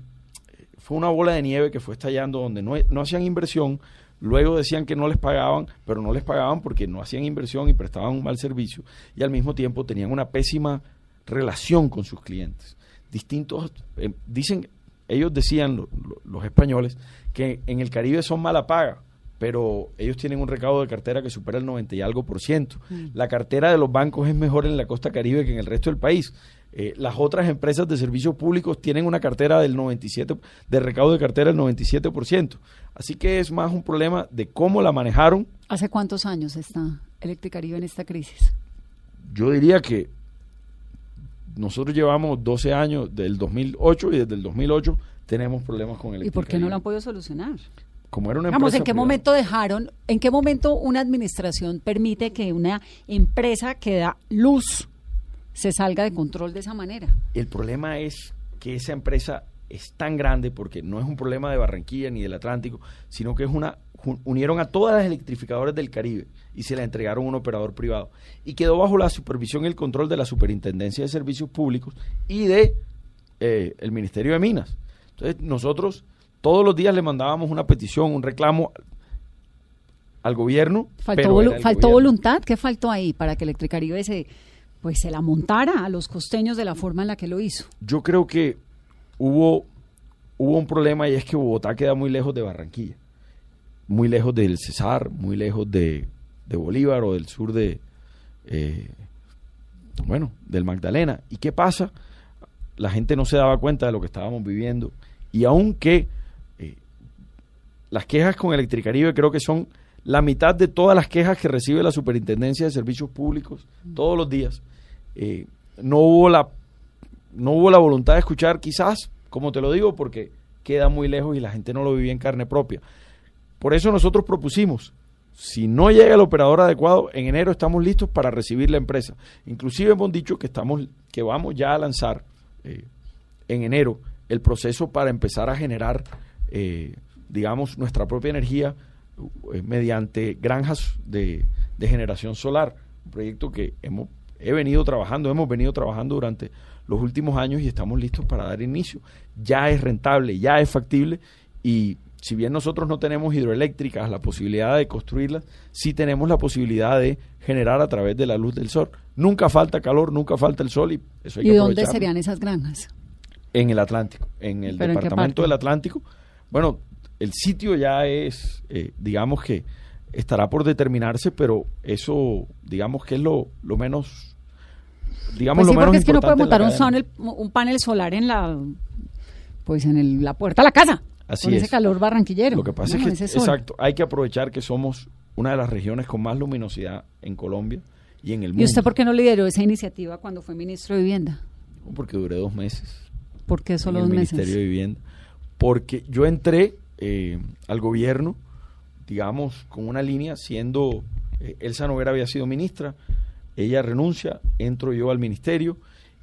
fue una bola de nieve que fue estallando donde no, no hacían inversión, luego decían que no les pagaban, pero no les pagaban porque no hacían inversión y prestaban un mal servicio y al mismo tiempo tenían una pésima relación con sus clientes. Distintos, eh, dicen, ellos decían, lo- lo- los españoles, que en el Caribe son mala paga, pero ellos tienen un recaudo de cartera que supera el 90 y algo por ciento. La cartera de los bancos es mejor en la costa caribe que en el resto del país. Eh, las otras empresas de servicios públicos tienen una cartera del 97, de recaudo de cartera del 97%. Así que es más un problema de cómo la manejaron. ¿Hace cuántos años está Electricaribe en esta crisis? Yo diría que nosotros llevamos 12 años del 2008 y desde el 2008 tenemos problemas con el ¿Y por qué no lo han podido solucionar? Como era una Vamos, ¿en qué privada. momento dejaron, en qué momento una administración permite que una empresa que da luz se salga de control de esa manera? El problema es que esa empresa es tan grande porque no es un problema de Barranquilla ni del Atlántico, sino que es una unieron a todas las electrificadoras del Caribe y se la entregaron a un operador privado y quedó bajo la supervisión y el control de la Superintendencia de Servicios Públicos y de eh, el Ministerio de Minas. Entonces nosotros todos los días le mandábamos una petición, un reclamo al gobierno. ¿Faltó, pero volu- era el faltó gobierno. voluntad? ¿Qué faltó ahí para que Electricaribe se, pues, se la montara a los costeños de la forma en la que lo hizo? Yo creo que hubo, hubo un problema y es que Bogotá queda muy lejos de Barranquilla, muy lejos del Cesar, muy lejos de, de Bolívar o del sur de, eh, bueno, del Magdalena. ¿Y qué pasa? La gente no se daba cuenta de lo que estábamos viviendo y aunque eh, las quejas con Electricaribe creo que son la mitad de todas las quejas que recibe la Superintendencia de Servicios Públicos todos los días. Eh, no hubo la no hubo la voluntad de escuchar, quizás, como te lo digo, porque queda muy lejos y la gente no lo vivía en carne propia. Por eso nosotros propusimos, si no llega el operador adecuado, en enero estamos listos para recibir la empresa. Inclusive hemos dicho que estamos, que vamos ya a lanzar eh, en enero el proceso para empezar a generar, eh, digamos, nuestra propia energía mediante granjas de, de generación solar. Un proyecto que hemos he venido trabajando, hemos venido trabajando durante los últimos años y estamos listos para dar inicio. Ya es rentable, ya es factible y si bien nosotros no tenemos hidroeléctricas, la posibilidad de construirlas, sí tenemos la posibilidad de generar a través de la luz del sol. Nunca falta calor, nunca falta el sol y eso hay ¿Y que dónde serían esas granjas? En el Atlántico, en el ¿Pero en qué departamento del Atlántico. Bueno, el sitio ya es, eh, digamos que estará por determinarse, pero eso, digamos que es lo, lo menos, digamos Pues sí, lo menos porque es que no puede montar un, sonel- un panel solar en la pues en el- la puerta de la casa. Así con es. ese calor barranquillero. Lo que pasa ¿no? es que, exacto, hay que aprovechar que somos una de las regiones con más luminosidad en Colombia y en el mundo. ¿Y usted por qué no lideró esa iniciativa cuando fue ministro de Vivienda? Porque duré dos meses. ¿Por qué solo en dos el meses? Ministerio de Vivienda. Porque yo entré eh, al gobierno, digamos, con una línea, siendo eh, Elsa Noguera había sido ministra, ella renuncia, entro yo al ministerio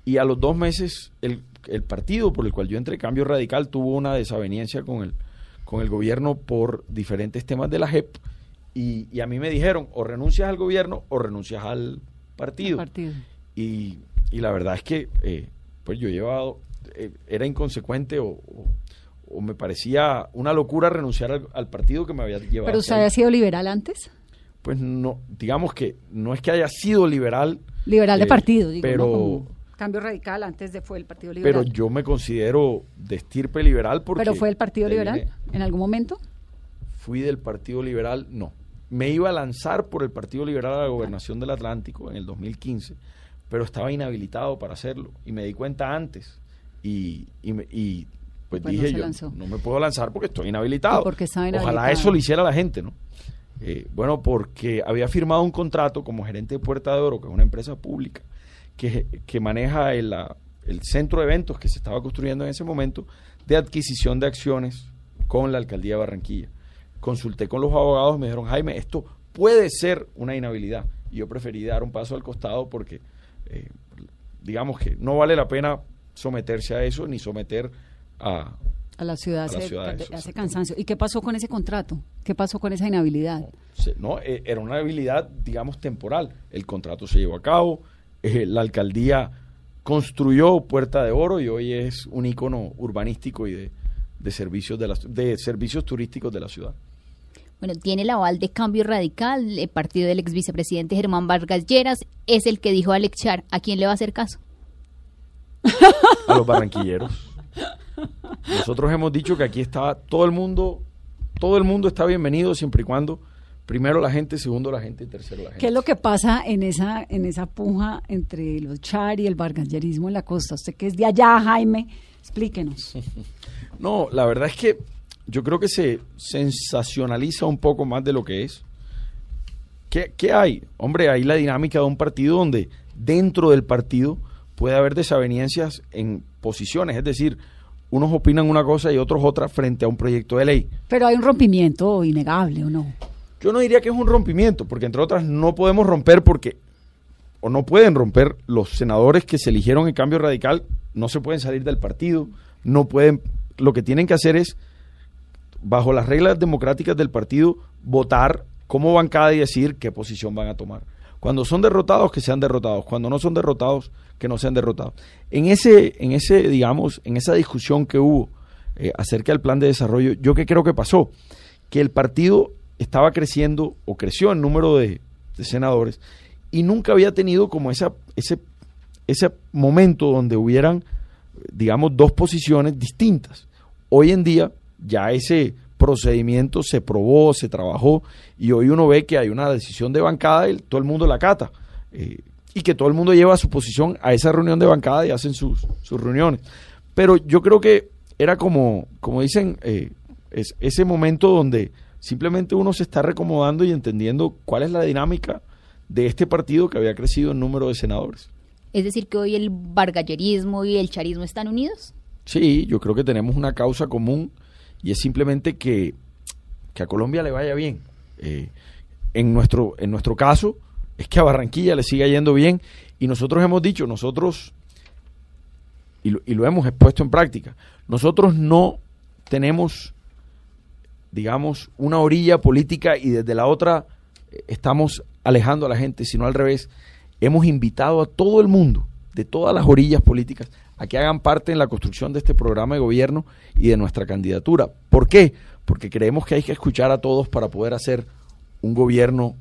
y a los dos meses el, el partido por el cual yo entré, Cambio Radical, tuvo una desaveniencia con el, con el gobierno por diferentes temas de la JEP y, y a mí me dijeron o renuncias al gobierno o renuncias al partido. Y, y la verdad es que eh, pues yo llevado, eh, era inconsecuente o, o- o me parecía una locura renunciar al, al partido que me había llevado. ¿Pero usted había sido liberal antes? Pues no, digamos que no es que haya sido liberal, Liberal de eh, partido, digo, pero, ¿no? Como cambio radical antes de fue el Partido pero Liberal. yo me considero de estirpe liberal porque... ¿Pero fue el Partido Liberal en algún momento? fui del Partido Liberal, no. Me iba a lanzar por el Partido Liberal a la gobernación del Atlántico en el 2015, pero estaba inhabilitado para hacerlo y me di cuenta antes y, y, me- y, pues, Pues no dije se yo, no me puedo lanzar porque estoy inhabilitado. ¿Y por qué estaba Ojalá eso lo hiciera la gente, ¿no? Eh, bueno, porque había firmado un contrato como gerente de Puerta de Oro, que es una empresa pública, que, que maneja el, la- el centro de eventos que se estaba construyendo en ese momento de adquisición de acciones con la alcaldía de Barranquilla. Consulté con los abogados y me dijeron, Jaime, esto puede ser una inhabilidad. Y yo preferí dar un paso al costado porque, eh, digamos que no vale la pena someterse a eso ni someter a, A la ciudad A la hace, ciudad, eso, hace exactamente. cansancio. ¿Y qué pasó con ese contrato? ¿Qué pasó con esa inhabilidad? No, eh, era una habilidad, digamos, temporal. El contrato se llevó a cabo, eh, la alcaldía construyó Puerta de Oro y hoy es un icono urbanístico y de, de servicios de, la- de servicios turísticos de la ciudad. Bueno, tiene el aval de Cambio Radical, el partido del ex vicepresidente Germán Vargas Lleras, es el que dijo a Alex Char, ¿a quién le va a hacer caso? *laughs* A los barranquilleros. Nosotros hemos dicho que aquí está todo el mundo, todo el mundo está bienvenido siempre y cuando primero la gente, segundo la gente y tercero la gente. ¿Qué es lo que pasa en esa, en esa puja entre los char y el bargallerismo en la costa? Usted que es de allá, Jaime, explíquenos. *laughs* No, la verdad es que yo creo que se sensacionaliza un poco más de lo que es. ¿Qué, qué hay? Hombre, hay la dinámica de un partido donde dentro del partido puede haber desavenencias en posiciones, es decir, unos opinan una cosa y otros otra frente a un proyecto de ley. Pero hay un rompimiento innegable, ¿o no? Yo no diría que es un rompimiento, porque entre otras no podemos romper porque, o no pueden romper, los senadores que se eligieron en cambio radical no se pueden salir del partido, no pueden, lo que tienen que hacer es, bajo las reglas democráticas del partido, votar como bancada y decir qué posición van a tomar. Cuando son derrotados, que sean derrotados. Cuando no son derrotados, que no sean derrotados. En ese, en ese, digamos, en esa discusión que hubo eh, acerca del plan de desarrollo, yo qué creo que pasó, que el partido estaba creciendo o creció el número de, de senadores y nunca había tenido como esa, ese, ese momento donde hubieran, digamos, dos posiciones distintas. Hoy en día ya ese procedimiento se probó, se trabajó y hoy uno ve que hay una decisión de bancada y todo el mundo la cata. Eh, y que todo el mundo lleva su posición a esa reunión de bancada y hacen sus, sus reuniones. Pero yo creo que era como, como dicen, eh, es, ese momento donde simplemente uno se está recomodando y entendiendo cuál es la dinámica de este partido que había crecido en número de senadores. Es decir, que hoy el bargallerismo y el charismo están unidos. Sí, yo creo que tenemos una causa común y es simplemente que, que a Colombia le vaya bien. Eh, en, nuestro, en nuestro caso, es que a Barranquilla le siga yendo bien y nosotros hemos dicho, nosotros, y lo, y lo hemos puesto en práctica, nosotros no tenemos, digamos, una orilla política y desde la otra eh, estamos alejando a la gente, sino al revés, hemos invitado a todo el mundo, de todas las orillas políticas, a que hagan parte en la construcción de este programa de gobierno y de nuestra candidatura. ¿Por qué? Porque creemos que hay que escuchar a todos para poder hacer un gobierno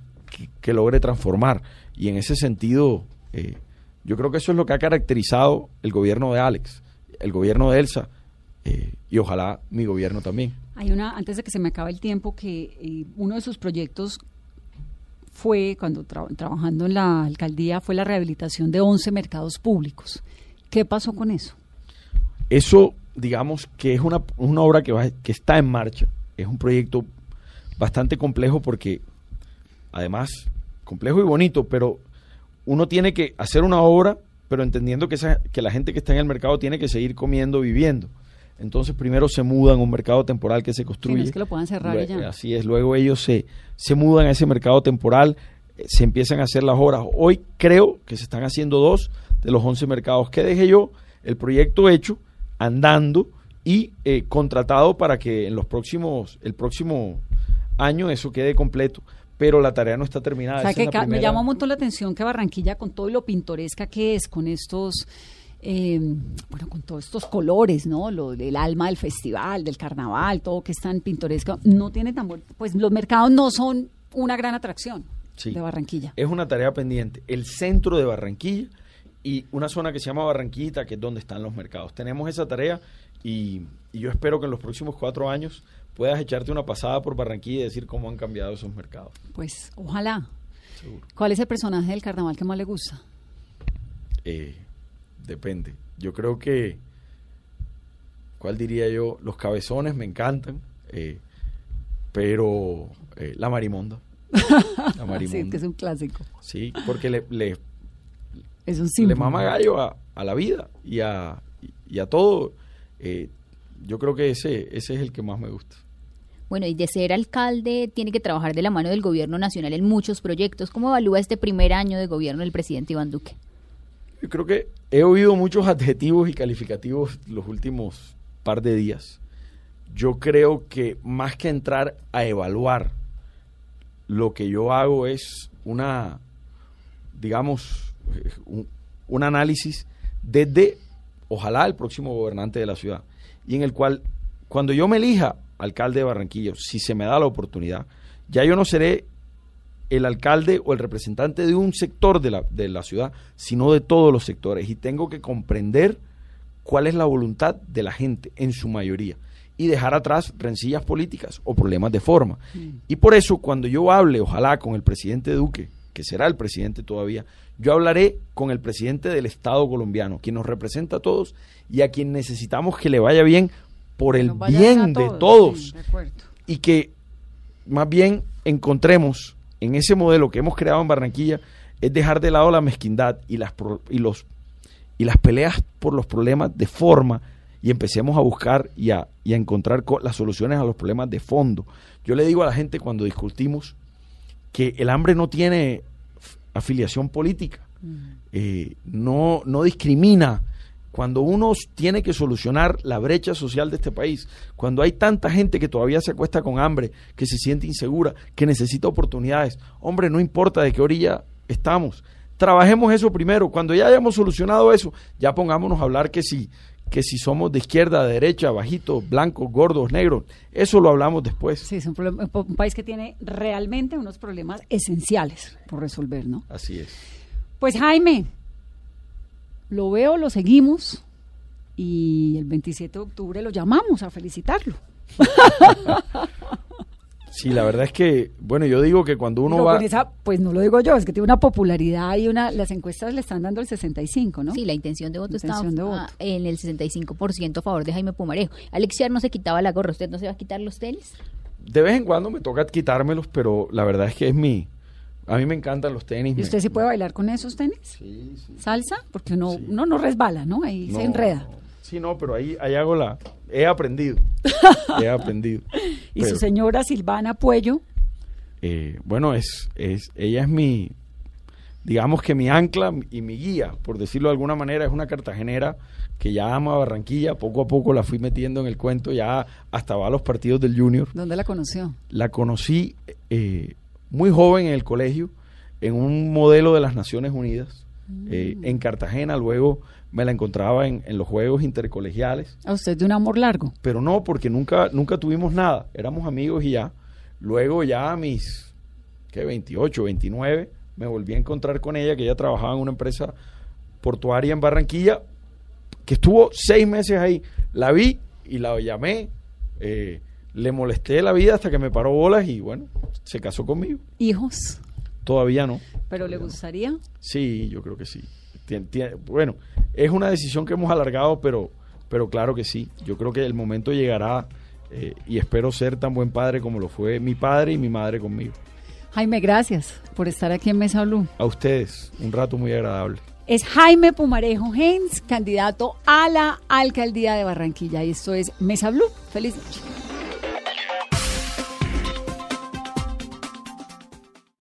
que, logre transformar. Y en ese sentido, eh, yo creo que eso es lo que ha caracterizado el gobierno de Alex, el gobierno de Elsa eh, y ojalá mi gobierno también. Hay una, antes de que se me acabe el tiempo, que eh, uno de sus proyectos fue, cuando tra trabajando en la alcaldía, fue la rehabilitación de 11 mercados públicos. ¿Qué pasó con eso? Eso, digamos, que es una, una obra que, va, que está en marcha. Es un proyecto bastante complejo porque, además, complejo y bonito, pero uno tiene que hacer una obra, pero entendiendo que, esa, que la gente que está en el mercado tiene que seguir comiendo, viviendo. Entonces primero se mudan a un mercado temporal que se construye. Sí, no es que lo puedan cerrar Luego- ya. Así es, luego ellos se, se mudan a ese mercado temporal, eh, se empiezan a hacer las horas. Hoy creo que se están haciendo dos de los 11 mercados que dejé yo, el proyecto hecho, andando y eh, contratado para que en los próximos, el próximo año eso quede completo. Pero la tarea no está terminada. O sea, que me llama un montón la atención que Barranquilla, con todo lo pintoresca que es, con estos, eh, bueno, con todos estos colores, ¿no? Lo del alma del festival, del carnaval, todo que es tan pintoresco, no tiene tan buen, pues los mercados no son una gran atracción Sí. de Barranquilla. Es una tarea pendiente. El centro de Barranquilla y una zona que se llama Barranquillita, que es donde están los mercados. Tenemos esa tarea y, y yo espero que en los próximos cuatro años puedas echarte una pasada por Barranquilla y decir cómo han cambiado esos mercados. Pues ojalá. Seguro. ¿Cuál es el personaje del carnaval que más le gusta? Eh, depende. Yo creo que, ¿cuál diría yo? Los cabezones me encantan, eh, pero eh, la marimonda. *laughs* La marimonda. Sí, que es un clásico. Sí, porque le, le, Es un le símbolo. mama gallo a, a la vida y a, y a todo. Eh, yo creo que ese, ese es el que más me gusta. Bueno, y de ser alcalde tiene que trabajar de la mano del gobierno nacional en muchos proyectos. ¿Cómo evalúa este primer año de gobierno del presidente Iván Duque? Yo creo que he oído muchos *laughs* adjetivos y calificativos los últimos par de días. Yo creo que más que entrar a evaluar, lo que yo hago es una, digamos, un, un análisis desde, ojalá, el próximo gobernante de la ciudad. Y en el cual, cuando yo me elija alcalde de Barranquilla, si se me da la oportunidad, ya yo no seré el alcalde o el representante de un sector de la, de la ciudad, sino de todos los sectores. Y tengo que comprender cuál es la voluntad de la gente en su mayoría y dejar atrás rencillas políticas o problemas de forma. Y por eso cuando yo hable, ojalá, con el presidente Duque, que será el presidente todavía, yo hablaré con el presidente del Estado colombiano, quien nos representa a todos y a quien necesitamos que le vaya bien por el bien de todos, sí, y que más bien encontremos en ese modelo que hemos creado en Barranquilla es dejar de lado la mezquindad y las pro- y los y las peleas por los problemas de forma y empecemos a buscar y a, y a encontrar co- las soluciones a los problemas de fondo. Yo le digo a la gente cuando discutimos que el hambre no tiene afiliación política, eh, no, no discrimina. Cuando uno tiene que solucionar la brecha social de este país, cuando hay tanta gente que todavía se acuesta con hambre, que se siente insegura, que necesita oportunidades, hombre, no importa de qué orilla estamos, trabajemos eso primero. Cuando ya hayamos solucionado eso, ya pongámonos a hablar que si, que si somos de izquierda, derecha, bajitos, blancos, gordos, negros, eso lo hablamos después. Sí, es un, problema- un país que tiene realmente unos problemas esenciales por resolver, ¿no? Así es. Pues Jaime, lo veo, lo seguimos y el 27 de octubre lo llamamos a felicitarlo. *laughs* Sí, la verdad es que, bueno, yo digo que cuando uno Digo, va... con esa, pues no lo digo yo, es que tiene una popularidad y una, las encuestas le están dando el 65, ¿no? Sí, la intención de voto Intención está de voto. en el 65% a favor de Jaime Pumarejo. Alexiar no se quitaba la gorra, ¿usted no se va a quitar los tenis? De vez en cuando me toca quitármelos, pero la verdad es que es mi... A mí me encantan los tenis. ¿Y me- usted sí puede bailar con esos tenis? Sí, sí. ¿Salsa? Porque uno, Sí. uno no resbala, ¿no? Ahí se No, enreda. Sí, no, pero ahí, ahí hago la... He aprendido. He *laughs* aprendido. Y su señora Silvana Puello, eh, bueno, es, es, ella es mi, digamos que mi ancla y mi guía, por decirlo de alguna manera, es una cartagenera que ya ama Barranquilla, poco a poco la fui metiendo en el cuento, ya hasta va a los partidos del Junior. ¿dónde la conoció? La conocí eh, muy joven en el colegio, en un modelo de las Naciones Unidas, eh, en Cartagena, luego me la encontraba en, en los Juegos Intercolegiales, A usted de un amor largo. pero no, porque nunca, nunca tuvimos nada, éramos amigos y ya. Luego ya a mis, ¿qué? 28, 29, me volví a encontrar con ella, que ella trabajaba en una empresa portuaria en Barranquilla, que estuvo seis meses ahí. La vi y la llamé, eh, le molesté la vida hasta que me paró bolas y bueno, se casó conmigo. Hijos, Todavía no. pero le gustaría. Sí, yo creo que sí. Tien- tien- bueno, es una decisión que hemos alargado, pero, pero claro que sí. Yo creo que el momento llegará eh, y espero ser tan buen padre como lo fue mi padre y mi madre conmigo. Jaime, gracias por estar aquí en Mesa Blue. A ustedes, un rato muy agradable. Es Jaime Pumarejo Hens, candidato a la alcaldía de Barranquilla. Y esto es Mesa Blue. Feliz noche.